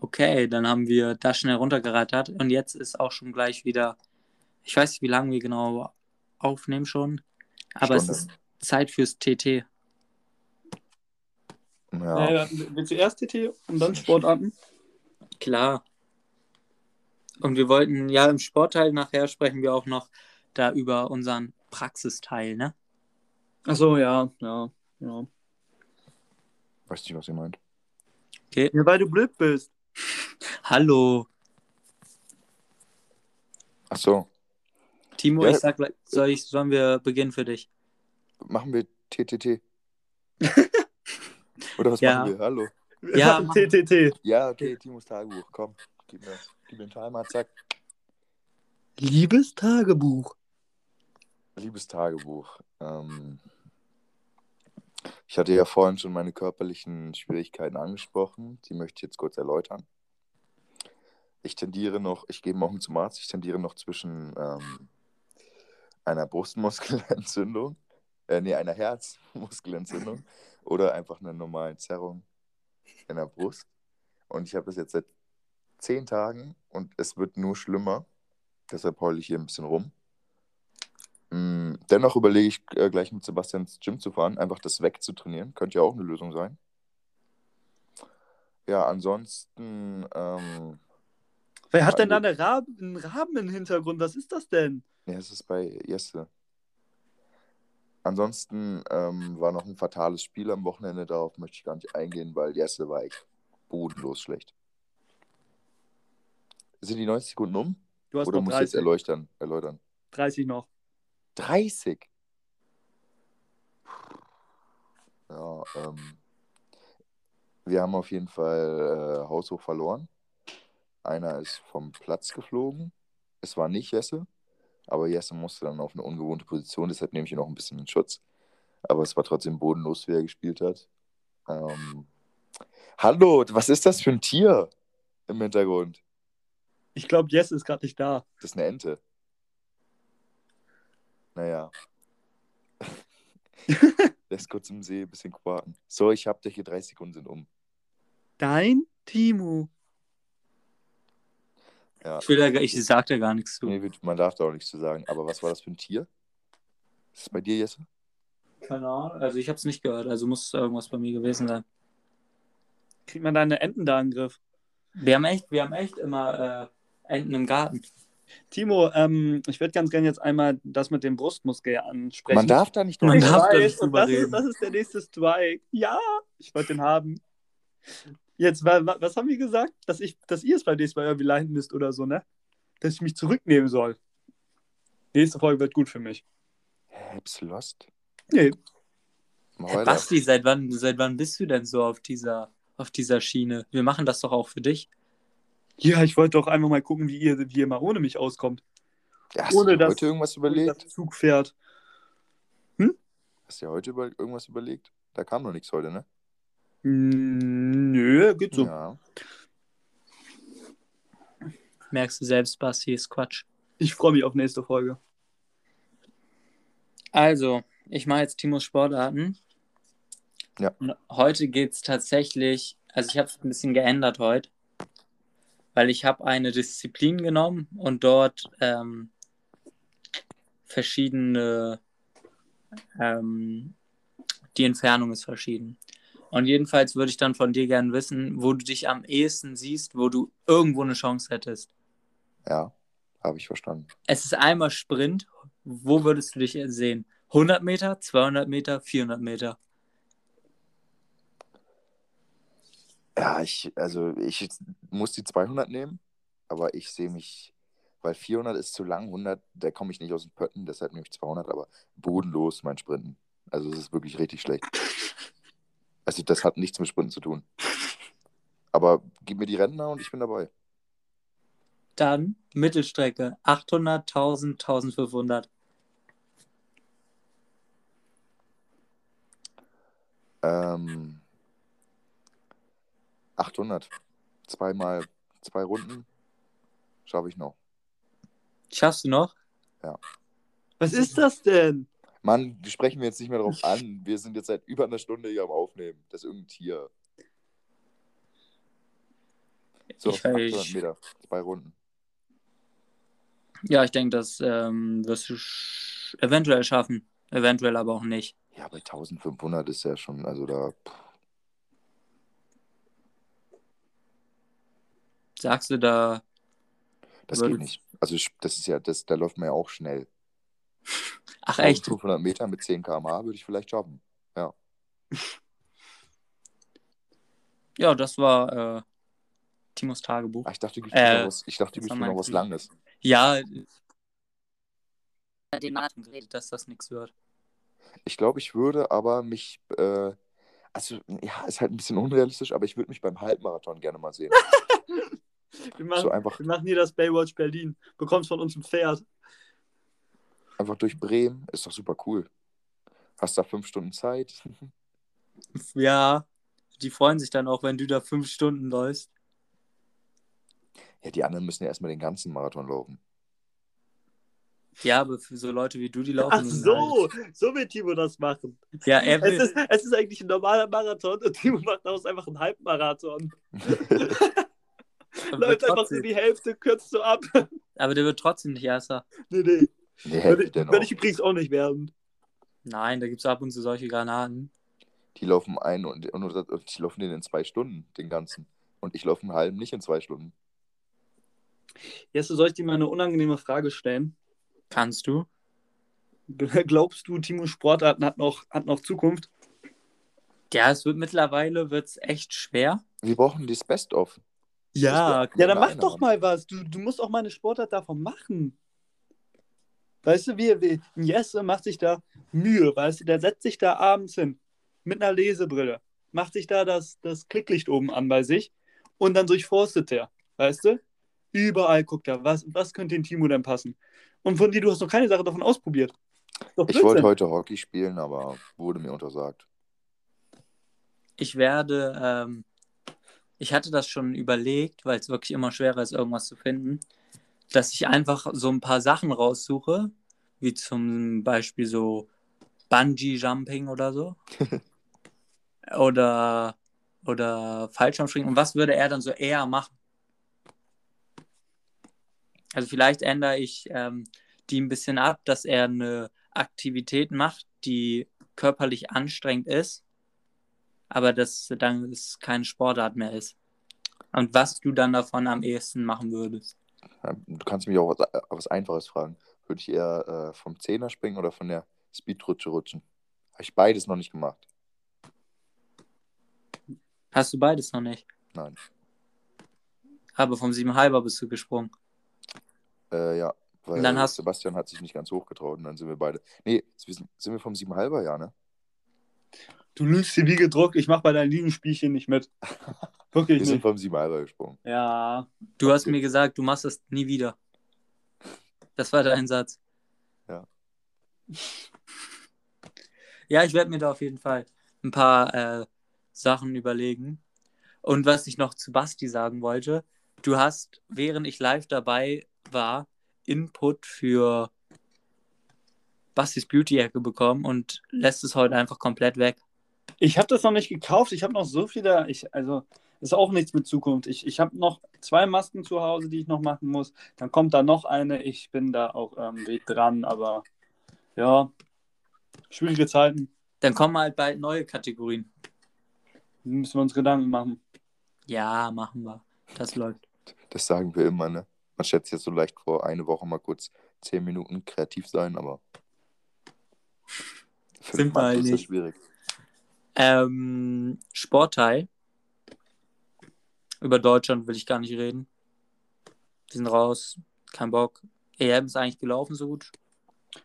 [SPEAKER 3] Okay, dann haben wir das schnell runtergerattert und jetzt ist auch schon gleich wieder, ich weiß nicht, wie lange wir genau aufnehmen schon, aber es
[SPEAKER 2] Stunde.
[SPEAKER 3] ist Zeit fürs TT.
[SPEAKER 2] Ja.
[SPEAKER 1] Äh, willst du erst TT und dann Sportarten?
[SPEAKER 3] Klar. Und wir wollten, ja, im Sportteil nachher sprechen wir auch noch da über unseren Praxisteil, ne?
[SPEAKER 1] Achso, ja, ja, ja.
[SPEAKER 2] Weiß nicht, was ihr meint.
[SPEAKER 3] Okay.
[SPEAKER 1] Ja, weil du blöd bist.
[SPEAKER 3] Hallo.
[SPEAKER 2] Ach so,
[SPEAKER 3] Timo,
[SPEAKER 2] Ja.
[SPEAKER 3] ich sag, gleich- soll ich, sollen wir beginnen für dich?
[SPEAKER 2] machen wir TTT. Oder was
[SPEAKER 3] Ja.
[SPEAKER 2] machen wir? Hallo.
[SPEAKER 3] Ja.
[SPEAKER 1] TTT.
[SPEAKER 2] Ja, okay, Timos Tagebuch, komm. Gib mir, gib einen Timer, zack.
[SPEAKER 1] Liebes Tagebuch.
[SPEAKER 2] Liebes Tagebuch. Ähm, ich hatte ja vorhin schon meine körperlichen Schwierigkeiten angesprochen. Die möchte ich jetzt kurz erläutern. Ich tendiere noch, ich gehe morgen zum Arzt, ich tendiere noch zwischen ähm, einer Brustmuskelentzündung, äh, nee, einer Herzmuskelentzündung oder einfach einer normalen Zerrung in der Brust. Und ich habe das jetzt seit zehn Tagen und es wird nur schlimmer. Deshalb heule ich hier ein bisschen rum. Mm, Dennoch überlege ich äh, gleich mit Sebastian ins Gym zu fahren, einfach das wegzutrainieren. Könnte ja auch eine Lösung sein. Ja, ansonsten, ähm,
[SPEAKER 1] Wer hat denn da
[SPEAKER 2] Also-
[SPEAKER 1] eine Raben, einen Raben im Hintergrund? Was ist das denn?
[SPEAKER 2] ja, es ist bei Jesse. Ansonsten ähm, war noch ein fatales Spiel am Wochenende, darauf möchte ich gar nicht eingehen, weil Jesse war echt bodenlos schlecht. Sind die 90 Sekunden um?
[SPEAKER 1] Du hast
[SPEAKER 2] Oder
[SPEAKER 1] noch
[SPEAKER 2] musst du jetzt
[SPEAKER 1] 30.
[SPEAKER 2] erläutern, erläutern?
[SPEAKER 1] 30 noch.
[SPEAKER 2] 30? Ja, ähm, wir haben auf jeden Fall äh, haushoch verloren. Einer ist vom Platz geflogen. Es war nicht Jesse, aber Jesse musste dann auf eine ungewohnte Position, deshalb nehme ich ihn auch ein bisschen in Schutz. Aber es war trotzdem bodenlos, wie er gespielt hat. Ähm, hallo, was ist das für ein Tier im Hintergrund?
[SPEAKER 1] Ich glaube, Jess ist gerade nicht da.
[SPEAKER 2] Das ist eine Ente. Naja. Lässt kurz im See ein bisschen quaken. So, ich hab dich hier 30 Sekunden sind um.
[SPEAKER 1] Dein Timo.
[SPEAKER 2] Ja.
[SPEAKER 3] Ich, will da, gar- ich sag da gar nichts zu.
[SPEAKER 2] Nee, man darf da auch nichts zu sagen. Aber was war das für ein Tier? Ist es bei dir, Jesse?
[SPEAKER 3] Keine Ahnung. Also ich habe es nicht gehört, also muss irgendwas bei mir gewesen sein.
[SPEAKER 1] Kriegt man deine Enten da in den Griff?
[SPEAKER 3] Wir haben echt, wir haben echt immer äh, Enten im Garten.
[SPEAKER 1] Timo, ähm, ich würde ganz gerne jetzt einmal das mit dem Brustmuskel ansprechen.
[SPEAKER 2] Man darf da nicht drüber
[SPEAKER 3] darf da
[SPEAKER 1] weiß,
[SPEAKER 3] nicht
[SPEAKER 1] und
[SPEAKER 3] drüber
[SPEAKER 1] das ist,
[SPEAKER 3] reden.
[SPEAKER 1] das ist der nächste Strike. Ja, ich wollte den haben. Jetzt, wa- wa- was haben wir gesagt? Dass, ich, dass ihr es beim nächsten Mal irgendwie leiden müsst oder so, ne? Dass ich mich zurücknehmen soll. Nächste Folge wird gut für mich.
[SPEAKER 2] Du lost?
[SPEAKER 1] Nee,
[SPEAKER 3] Hey. Basti, seit wann, seit wann bist du denn so auf dieser, auf dieser Schiene? Wir machen das doch auch für dich.
[SPEAKER 1] Ja, ich wollte doch einfach mal gucken, wie ihr, wie ihr mal ohne mich auskommt.
[SPEAKER 2] Ja, hast
[SPEAKER 1] ohne
[SPEAKER 2] du dir
[SPEAKER 1] das-
[SPEAKER 2] heute irgendwas überlegt?
[SPEAKER 1] das Zug fährt.
[SPEAKER 2] Hast du dir heute über irgendwas überlegt? Da kam noch nichts heute, ne?
[SPEAKER 1] Mm, Nö, geht so.
[SPEAKER 2] Ja.
[SPEAKER 3] Merkst du selbst, Basti, ist Quatsch.
[SPEAKER 1] Ich freue mich auf nächste Folge.
[SPEAKER 3] Also, ich mache jetzt Timos Sportarten.
[SPEAKER 2] Ja.
[SPEAKER 3] Und heute geht es tatsächlich, also ich habe es ein bisschen geändert heute, weil ich habe eine Disziplin genommen und dort ähm, verschiedene, ähm, die Entfernung ist verschieden. Und jedenfalls würde ich dann von dir gerne wissen, wo du dich am ehesten siehst, wo du irgendwo eine Chance hättest.
[SPEAKER 2] Ja, habe ich verstanden.
[SPEAKER 3] Es ist einmal Sprint. Wo würdest du dich sehen? 100 Meter, 200 Meter, 400 Meter?
[SPEAKER 2] Ja, ich, also ich muss die 200 nehmen, aber ich sehe mich, weil 400 ist zu lang, 100, da komme ich nicht aus dem Pötten, deshalb nehme ich 200, aber bodenlos mein Sprinten. Also es ist wirklich richtig schlecht. Also das hat nichts mit Sprinten zu tun. Aber gib mir die Rentner und ich bin dabei.
[SPEAKER 3] Dann Mittelstrecke 800, 1000, 1500.
[SPEAKER 2] Ähm, 800. Zweimal, zwei Runden schaffe ich noch.
[SPEAKER 3] Schaffst du noch?
[SPEAKER 1] Was ist das denn?
[SPEAKER 2] Mann, die sprechen wir jetzt nicht mehr drauf an. Wir sind jetzt seit über einer Stunde hier am Aufnehmen. Das ist irgendein Tier. So,
[SPEAKER 3] Ich-
[SPEAKER 2] 800
[SPEAKER 3] ich-
[SPEAKER 2] Meter, zwei Runden.
[SPEAKER 3] Ja, ich denke, das ähm, wirst du sch eventuell schaffen. Eventuell aber auch nicht.
[SPEAKER 2] Ja, bei 1500 ist ja schon, also da. pff,
[SPEAKER 3] Sagst du da,
[SPEAKER 2] Das geht nicht. Also ich- das ist ja, das, da läuft man ja auch schnell.
[SPEAKER 3] ach echt?
[SPEAKER 2] 500 Meter mit 10 km/h würde ich vielleicht schaffen.
[SPEAKER 3] Ja, das war äh, Timos Tagebuch.
[SPEAKER 2] Ach, ich dachte, du
[SPEAKER 3] Äh,
[SPEAKER 2] was, ich dachte, du noch was. Langes.
[SPEAKER 3] Ja, den Marathon geredet, dass das nichts wird.
[SPEAKER 2] Ich glaube, ich würde aber mich, äh, also ja, ist halt ein bisschen unrealistisch, aber ich würde mich beim Halbmarathon gerne mal sehen.
[SPEAKER 1] Wir machen,
[SPEAKER 2] So einfach,
[SPEAKER 1] wir machen hier das Baywatch Berlin. Bekommst von uns ein Pferd.
[SPEAKER 2] einfach durch Bremen, ist doch super cool. Hast da fünf Stunden Zeit.
[SPEAKER 3] Ja, die freuen sich dann auch, wenn du da fünf Stunden läufst.
[SPEAKER 2] Ja, die anderen müssen ja erstmal den ganzen Marathon laufen.
[SPEAKER 3] Ja, aber für so Leute wie du, die laufen.
[SPEAKER 1] Ach so, so wird Timo das machen.
[SPEAKER 3] Halt. Ja, er
[SPEAKER 1] Es
[SPEAKER 3] will.
[SPEAKER 1] ist, es ist eigentlich ein normaler Marathon und Timo macht daraus einfach einen Halbmarathon. Läuft einfach so die Hälfte, kürzt so ab.
[SPEAKER 3] aber der wird trotzdem nicht Erster.
[SPEAKER 1] Nee, nee.
[SPEAKER 2] nee,
[SPEAKER 1] Würde ich,
[SPEAKER 2] denn
[SPEAKER 1] würde
[SPEAKER 2] auch.
[SPEAKER 1] ich übrigens auch nicht werden.
[SPEAKER 3] Nein, da gibt es ab und zu solche Granaten.
[SPEAKER 2] Die laufen ein und, und, und die laufen den in zwei Stunden, den ganzen. Und ich laufe einen halben nicht in zwei Stunden.
[SPEAKER 1] Jesse, soll ich dir mal eine unangenehme Frage stellen?
[SPEAKER 3] Kannst du?
[SPEAKER 1] Glaubst du, Timos Sportarten hat noch, hat noch Zukunft?
[SPEAKER 3] Ja, es wird mittlerweile wird's echt schwer.
[SPEAKER 2] Wir brauchen das Best-of.
[SPEAKER 3] Ja,
[SPEAKER 1] Ja, dann mach doch mal was. Du, du musst auch mal eine Sportart davon machen. Weißt du, wie, wie ein Jesse macht sich da Mühe, weißt du, der setzt sich da abends hin mit einer Lesebrille, macht sich da das, das Klicklicht oben an bei sich und dann durchforstet er, weißt du? Überall guckt er, was, was könnte den Timo denn passen? Und von dir, du hast noch keine Sache davon ausprobiert.
[SPEAKER 2] Ich wollte heute Hockey spielen, aber wurde mir untersagt.
[SPEAKER 3] ich werde, ähm, ich hatte das schon überlegt, weil es wirklich immer schwerer ist, irgendwas zu finden, dass ich einfach so ein paar Sachen raussuche, wie zum Beispiel so Bungee-Jumping oder so. oder, oder Fallschirmspringen. Und was würde er dann so eher machen? Also vielleicht ändere ich ähm, die ein bisschen ab, dass er eine Aktivität macht, die körperlich anstrengend ist, aber dass dann es keine Sportart mehr ist. Und was du dann davon am ehesten machen würdest.
[SPEAKER 2] Du kannst mich auch was, äh, was Einfaches fragen. Würde ich eher äh, vom Zehner springen oder von der Speedrutsche rutschen? Habe ich beides noch nicht gemacht.
[SPEAKER 3] Hast du beides noch nicht?
[SPEAKER 2] Nein.
[SPEAKER 3] Aber vom Siebenhalber bist du gesprungen.
[SPEAKER 2] Äh, ja, weil
[SPEAKER 3] Und dann hast-
[SPEAKER 2] Sebastian hat sich nicht ganz hochgetraut und dann sind wir beide. Nee, sind sind wir vom Siebenhalber, ja, ne?
[SPEAKER 1] Du lügst dir wie gedruckt, ich mach bei deinen Liegenspielchen nicht mit. Wirklich
[SPEAKER 2] Wir sind
[SPEAKER 1] nicht.
[SPEAKER 2] vom Siebenhalber gesprungen.
[SPEAKER 1] Ja,
[SPEAKER 3] Du hast
[SPEAKER 2] Okay.
[SPEAKER 3] mir gesagt, du machst das nie wieder. Das war dein Satz.
[SPEAKER 2] Ja.
[SPEAKER 3] Ja, ich werde mir da auf jeden Fall ein paar äh, Sachen überlegen. Und was ich noch zu Basti sagen wollte, du hast, während ich live dabei war, Input für Bastis Beauty-Ecke bekommen und lässt es heute einfach komplett weg.
[SPEAKER 1] Ich habe das noch nicht gekauft. Ich habe noch so viel da. Ich, also, ist auch nichts mit Zukunft. Ich, ich habe noch zwei Masken zu Hause, die ich noch machen muss. Dann kommt da noch eine. Ich bin da auch ähm, Weg dran, aber ja, schwierige Zeiten.
[SPEAKER 3] Dann kommen halt bald neue Kategorien.
[SPEAKER 1] Müssen wir uns Gedanken machen.
[SPEAKER 3] Ja, machen wir. Das läuft.
[SPEAKER 2] Das sagen wir immer, ne? Man schätzt jetzt so leicht vor, eine Woche mal kurz zehn Minuten kreativ sein, aber für
[SPEAKER 3] Sind wir
[SPEAKER 2] ist das
[SPEAKER 3] nicht.
[SPEAKER 2] schwierig.
[SPEAKER 3] Ähm, Sportteil. Über Deutschland will ich gar nicht reden. Die sind raus. Kein Bock. EM ist eigentlich gelaufen so gut.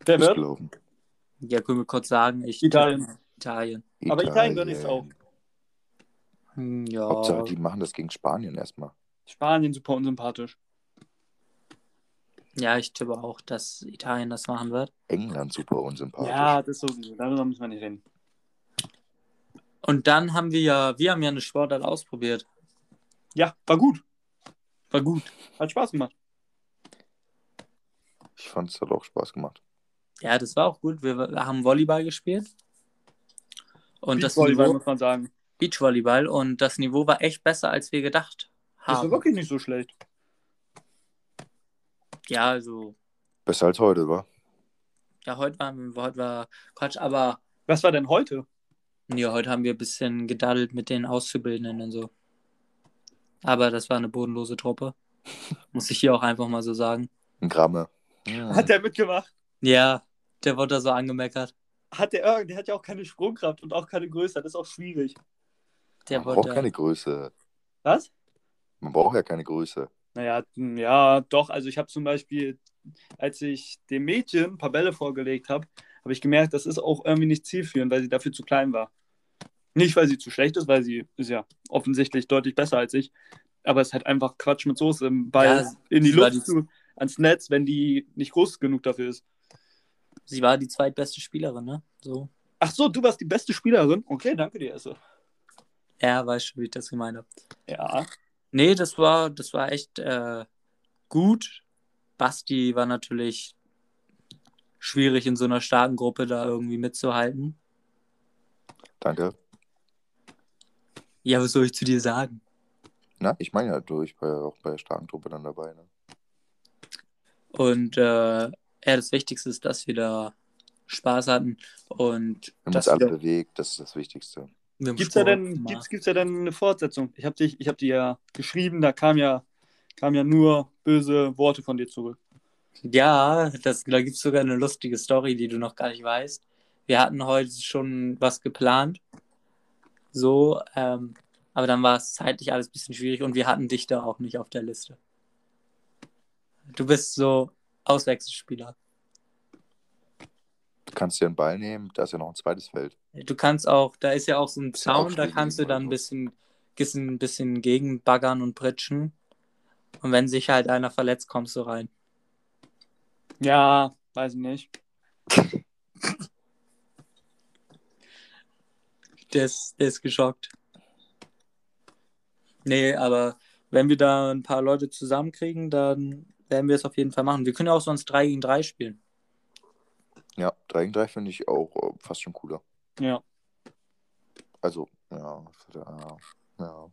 [SPEAKER 1] Wer wird?
[SPEAKER 2] gelaufen.
[SPEAKER 3] Ja, können wir kurz sagen. Ich
[SPEAKER 1] Italien.
[SPEAKER 3] Italien.
[SPEAKER 1] Aber Italien gönn ich's auch.
[SPEAKER 3] Ja.
[SPEAKER 2] Hauptsache, die machen das gegen Spanien erstmal.
[SPEAKER 1] Spanien super unsympathisch.
[SPEAKER 3] ja, ich tippe auch, dass Italien das machen wird.
[SPEAKER 2] England super unsympathisch.
[SPEAKER 1] Ja, das ist sowieso. Darüber müssen wir nicht reden.
[SPEAKER 3] Und dann haben wir ja, wir haben ja eine Sportart ausprobiert.
[SPEAKER 1] Ja, war gut.
[SPEAKER 3] War gut.
[SPEAKER 1] Hat Spaß gemacht.
[SPEAKER 2] Ich fand es hat auch Spaß gemacht.
[SPEAKER 3] Ja, das war auch gut. Wir haben Volleyball gespielt. Und das
[SPEAKER 1] Beachvolleyball,
[SPEAKER 3] Niveau,
[SPEAKER 1] muss man sagen.
[SPEAKER 3] Beachvolleyball und das Niveau war echt besser, als wir gedacht
[SPEAKER 1] Das war
[SPEAKER 3] haben.
[SPEAKER 1] wirklich nicht so schlecht.
[SPEAKER 3] Ja, also,
[SPEAKER 2] Besser als heute, war.
[SPEAKER 3] ja, heute war, heute war Quatsch, aber
[SPEAKER 1] Was war denn heute?
[SPEAKER 3] Ja, heute haben wir ein bisschen gedaddelt mit den Auszubildenden und so. Aber das war eine bodenlose Truppe. Muss ich hier auch einfach mal so sagen.
[SPEAKER 2] Ein Gramme. Hm.
[SPEAKER 1] Hat der mitgemacht?
[SPEAKER 3] Ja, der wurde da so angemeckert.
[SPEAKER 1] Hat der, der hat ja auch keine Sprungkraft und auch keine Größe. Das ist auch schwierig.
[SPEAKER 3] Der
[SPEAKER 2] Man braucht
[SPEAKER 3] wurde.
[SPEAKER 2] keine Größe.
[SPEAKER 1] Was?
[SPEAKER 2] Man braucht ja keine Größe.
[SPEAKER 1] Naja, ja, doch. Also ich habe zum Beispiel, als ich dem Mädchen ein paar Bälle vorgelegt habe, habe ich gemerkt, das ist auch irgendwie nicht zielführend, weil sie dafür zu klein war. Nicht, weil sie zu schlecht ist, weil sie ist ja offensichtlich deutlich besser als ich. Aber es ist halt einfach Quatsch mit Soße im Ball
[SPEAKER 3] Ja,
[SPEAKER 1] in die Luft
[SPEAKER 3] die-
[SPEAKER 1] zu, ans Netz, wenn die nicht groß genug dafür ist.
[SPEAKER 3] Sie war die zweitbeste Spielerin, ne? So.
[SPEAKER 1] Ach so, du warst die beste Spielerin? Okay, danke dir, Esse.
[SPEAKER 3] Er weiß schon, wie ich das gemeint habe.
[SPEAKER 1] Ja.
[SPEAKER 3] Nee, das war, das war echt äh, gut. Basti war natürlich schwierig in so einer starken Gruppe da irgendwie mitzuhalten.
[SPEAKER 2] Danke.
[SPEAKER 3] Ja, was soll ich zu dir sagen?
[SPEAKER 2] Na, ich meine ja, du, ich war ja auch bei der starken Truppe dann dabei. Ne?
[SPEAKER 3] Und äh, ja, das Wichtigste ist, dass wir da Spaß hatten und
[SPEAKER 2] Wir haben
[SPEAKER 3] dass
[SPEAKER 2] uns alle bewegt, das ist das Wichtigste.
[SPEAKER 1] Gibt's da denn, gibt's, gibt's da denn eine Fortsetzung? Ich habe dich, ich habe dir ja geschrieben, da kam ja, kam ja nur böse Worte von dir zurück.
[SPEAKER 3] Ja, das, da gibt es sogar eine lustige Story, die du noch gar nicht weißt. Wir hatten heute schon was geplant. So, ähm, Aber dann war es zeitlich alles ein bisschen schwierig und wir hatten dich da auch nicht auf der Liste. Du bist so Auswechselspieler.
[SPEAKER 2] Du kannst dir einen Ball nehmen, da ist ja noch ein zweites Feld.
[SPEAKER 3] Du kannst auch, da ist ja auch so ein Zaun, da kannst du dann ein bisschen, bisschen, ein bisschen gegenbaggern und pritschen. Und wenn sich halt einer verletzt, kommst du rein.
[SPEAKER 1] Ja, weiß ich nicht.
[SPEAKER 3] Der ist, der ist geschockt. Nee, aber wenn wir da ein paar Leute zusammenkriegen, dann werden wir es auf jeden Fall machen. Wir können ja auch sonst 3 gegen 3 spielen.
[SPEAKER 2] Ja, 3 gegen 3 finde ich auch äh, fast schon cooler.
[SPEAKER 1] Ja.
[SPEAKER 2] Also, ja, ja, ja.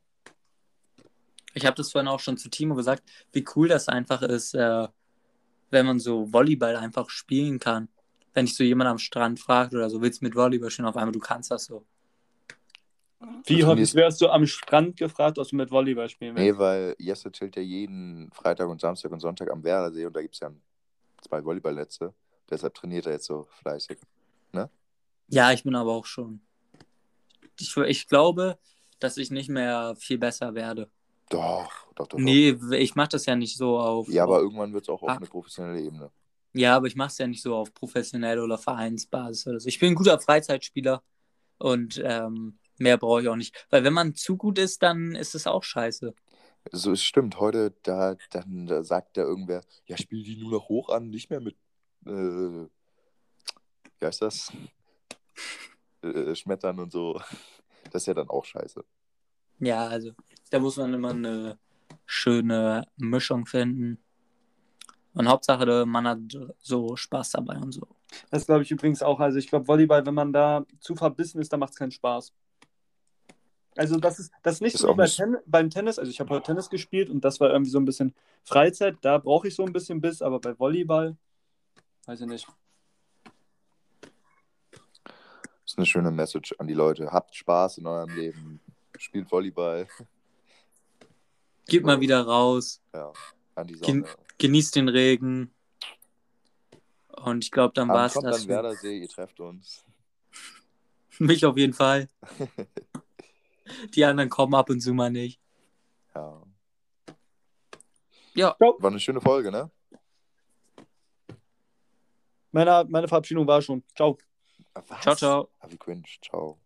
[SPEAKER 3] Ich habe das vorhin auch schon zu Timo gesagt, wie cool das einfach ist, äh, wenn man so Volleyball einfach spielen kann. Wenn dich so jemand am Strand fragt oder so, willst du mit Volleyball spielen, auf einmal du kannst das so.
[SPEAKER 1] Wie
[SPEAKER 2] Also
[SPEAKER 1] häufig wärst du am Strand gefragt, ob du mit Volleyball spielen willst?
[SPEAKER 2] Nee, weil Jesse chillt ja jeden Freitag und Samstag und Sonntag am Werdersee und da gibt es ja zwei Volleyballnetze. Deshalb trainiert er jetzt so fleißig.
[SPEAKER 3] Ja, ich bin aber auch schon. Ich, ich glaube, dass ich nicht mehr viel besser werde.
[SPEAKER 2] Doch, doch, doch.
[SPEAKER 3] Nee, ich mache das ja nicht so auf.
[SPEAKER 2] doch. Ja, aber irgendwann wird es auch auf
[SPEAKER 3] Ah.
[SPEAKER 2] eine professionelle Ebene.
[SPEAKER 3] Ja, aber ich mache es ja nicht so auf professionelle oder Vereinsbasis oder so. Ich bin ein guter Freizeitspieler und ähm, mehr brauche ich auch nicht. Weil wenn man zu gut ist, dann ist es auch scheiße.
[SPEAKER 2] So, es stimmt. Heute, da, dann da sagt da irgendwer, ja, spiel die nur noch hoch an, nicht mehr mit, äh, wie heißt das? äh, Schmettern und so. Das ist ja dann auch scheiße.
[SPEAKER 3] Ja, also da muss man immer eine schöne Mischung finden. Und Hauptsache, man hat so Spaß dabei und so.
[SPEAKER 1] Das glaube ich übrigens auch. Also ich glaube, Volleyball, wenn man da zu verbissen ist, dann macht es keinen Spaß. Also das ist, das ist nicht
[SPEAKER 2] Ist
[SPEAKER 1] so bei Ten beim Tennis. Also ich habe heute Tennis gespielt und das war irgendwie so ein bisschen Freizeit. Da brauche ich so ein bisschen Biss, aber bei Volleyball, weiß ich nicht.
[SPEAKER 2] Das ist eine schöne Message an die Leute. Habt Spaß in eurem Leben. Spielt Volleyball.
[SPEAKER 3] Geht mal wieder raus,
[SPEAKER 2] Ja, an die
[SPEAKER 3] Gen-
[SPEAKER 2] Sonne.
[SPEAKER 3] genießt den Regen. Und ich glaube, dann war es
[SPEAKER 2] kommt
[SPEAKER 3] das.
[SPEAKER 2] dann Werdersee, ihr trefft uns.
[SPEAKER 3] Mich auf jeden Fall. Die anderen kommen ab und zu mal nicht.
[SPEAKER 2] Ja.
[SPEAKER 3] Ja,
[SPEAKER 2] War eine schöne Folge, ne?
[SPEAKER 1] Meine, meine Verabschiedung war schon. Ciao.
[SPEAKER 2] Was?
[SPEAKER 3] ciao, ciao.
[SPEAKER 2] Ah, wie cringe. Ciao.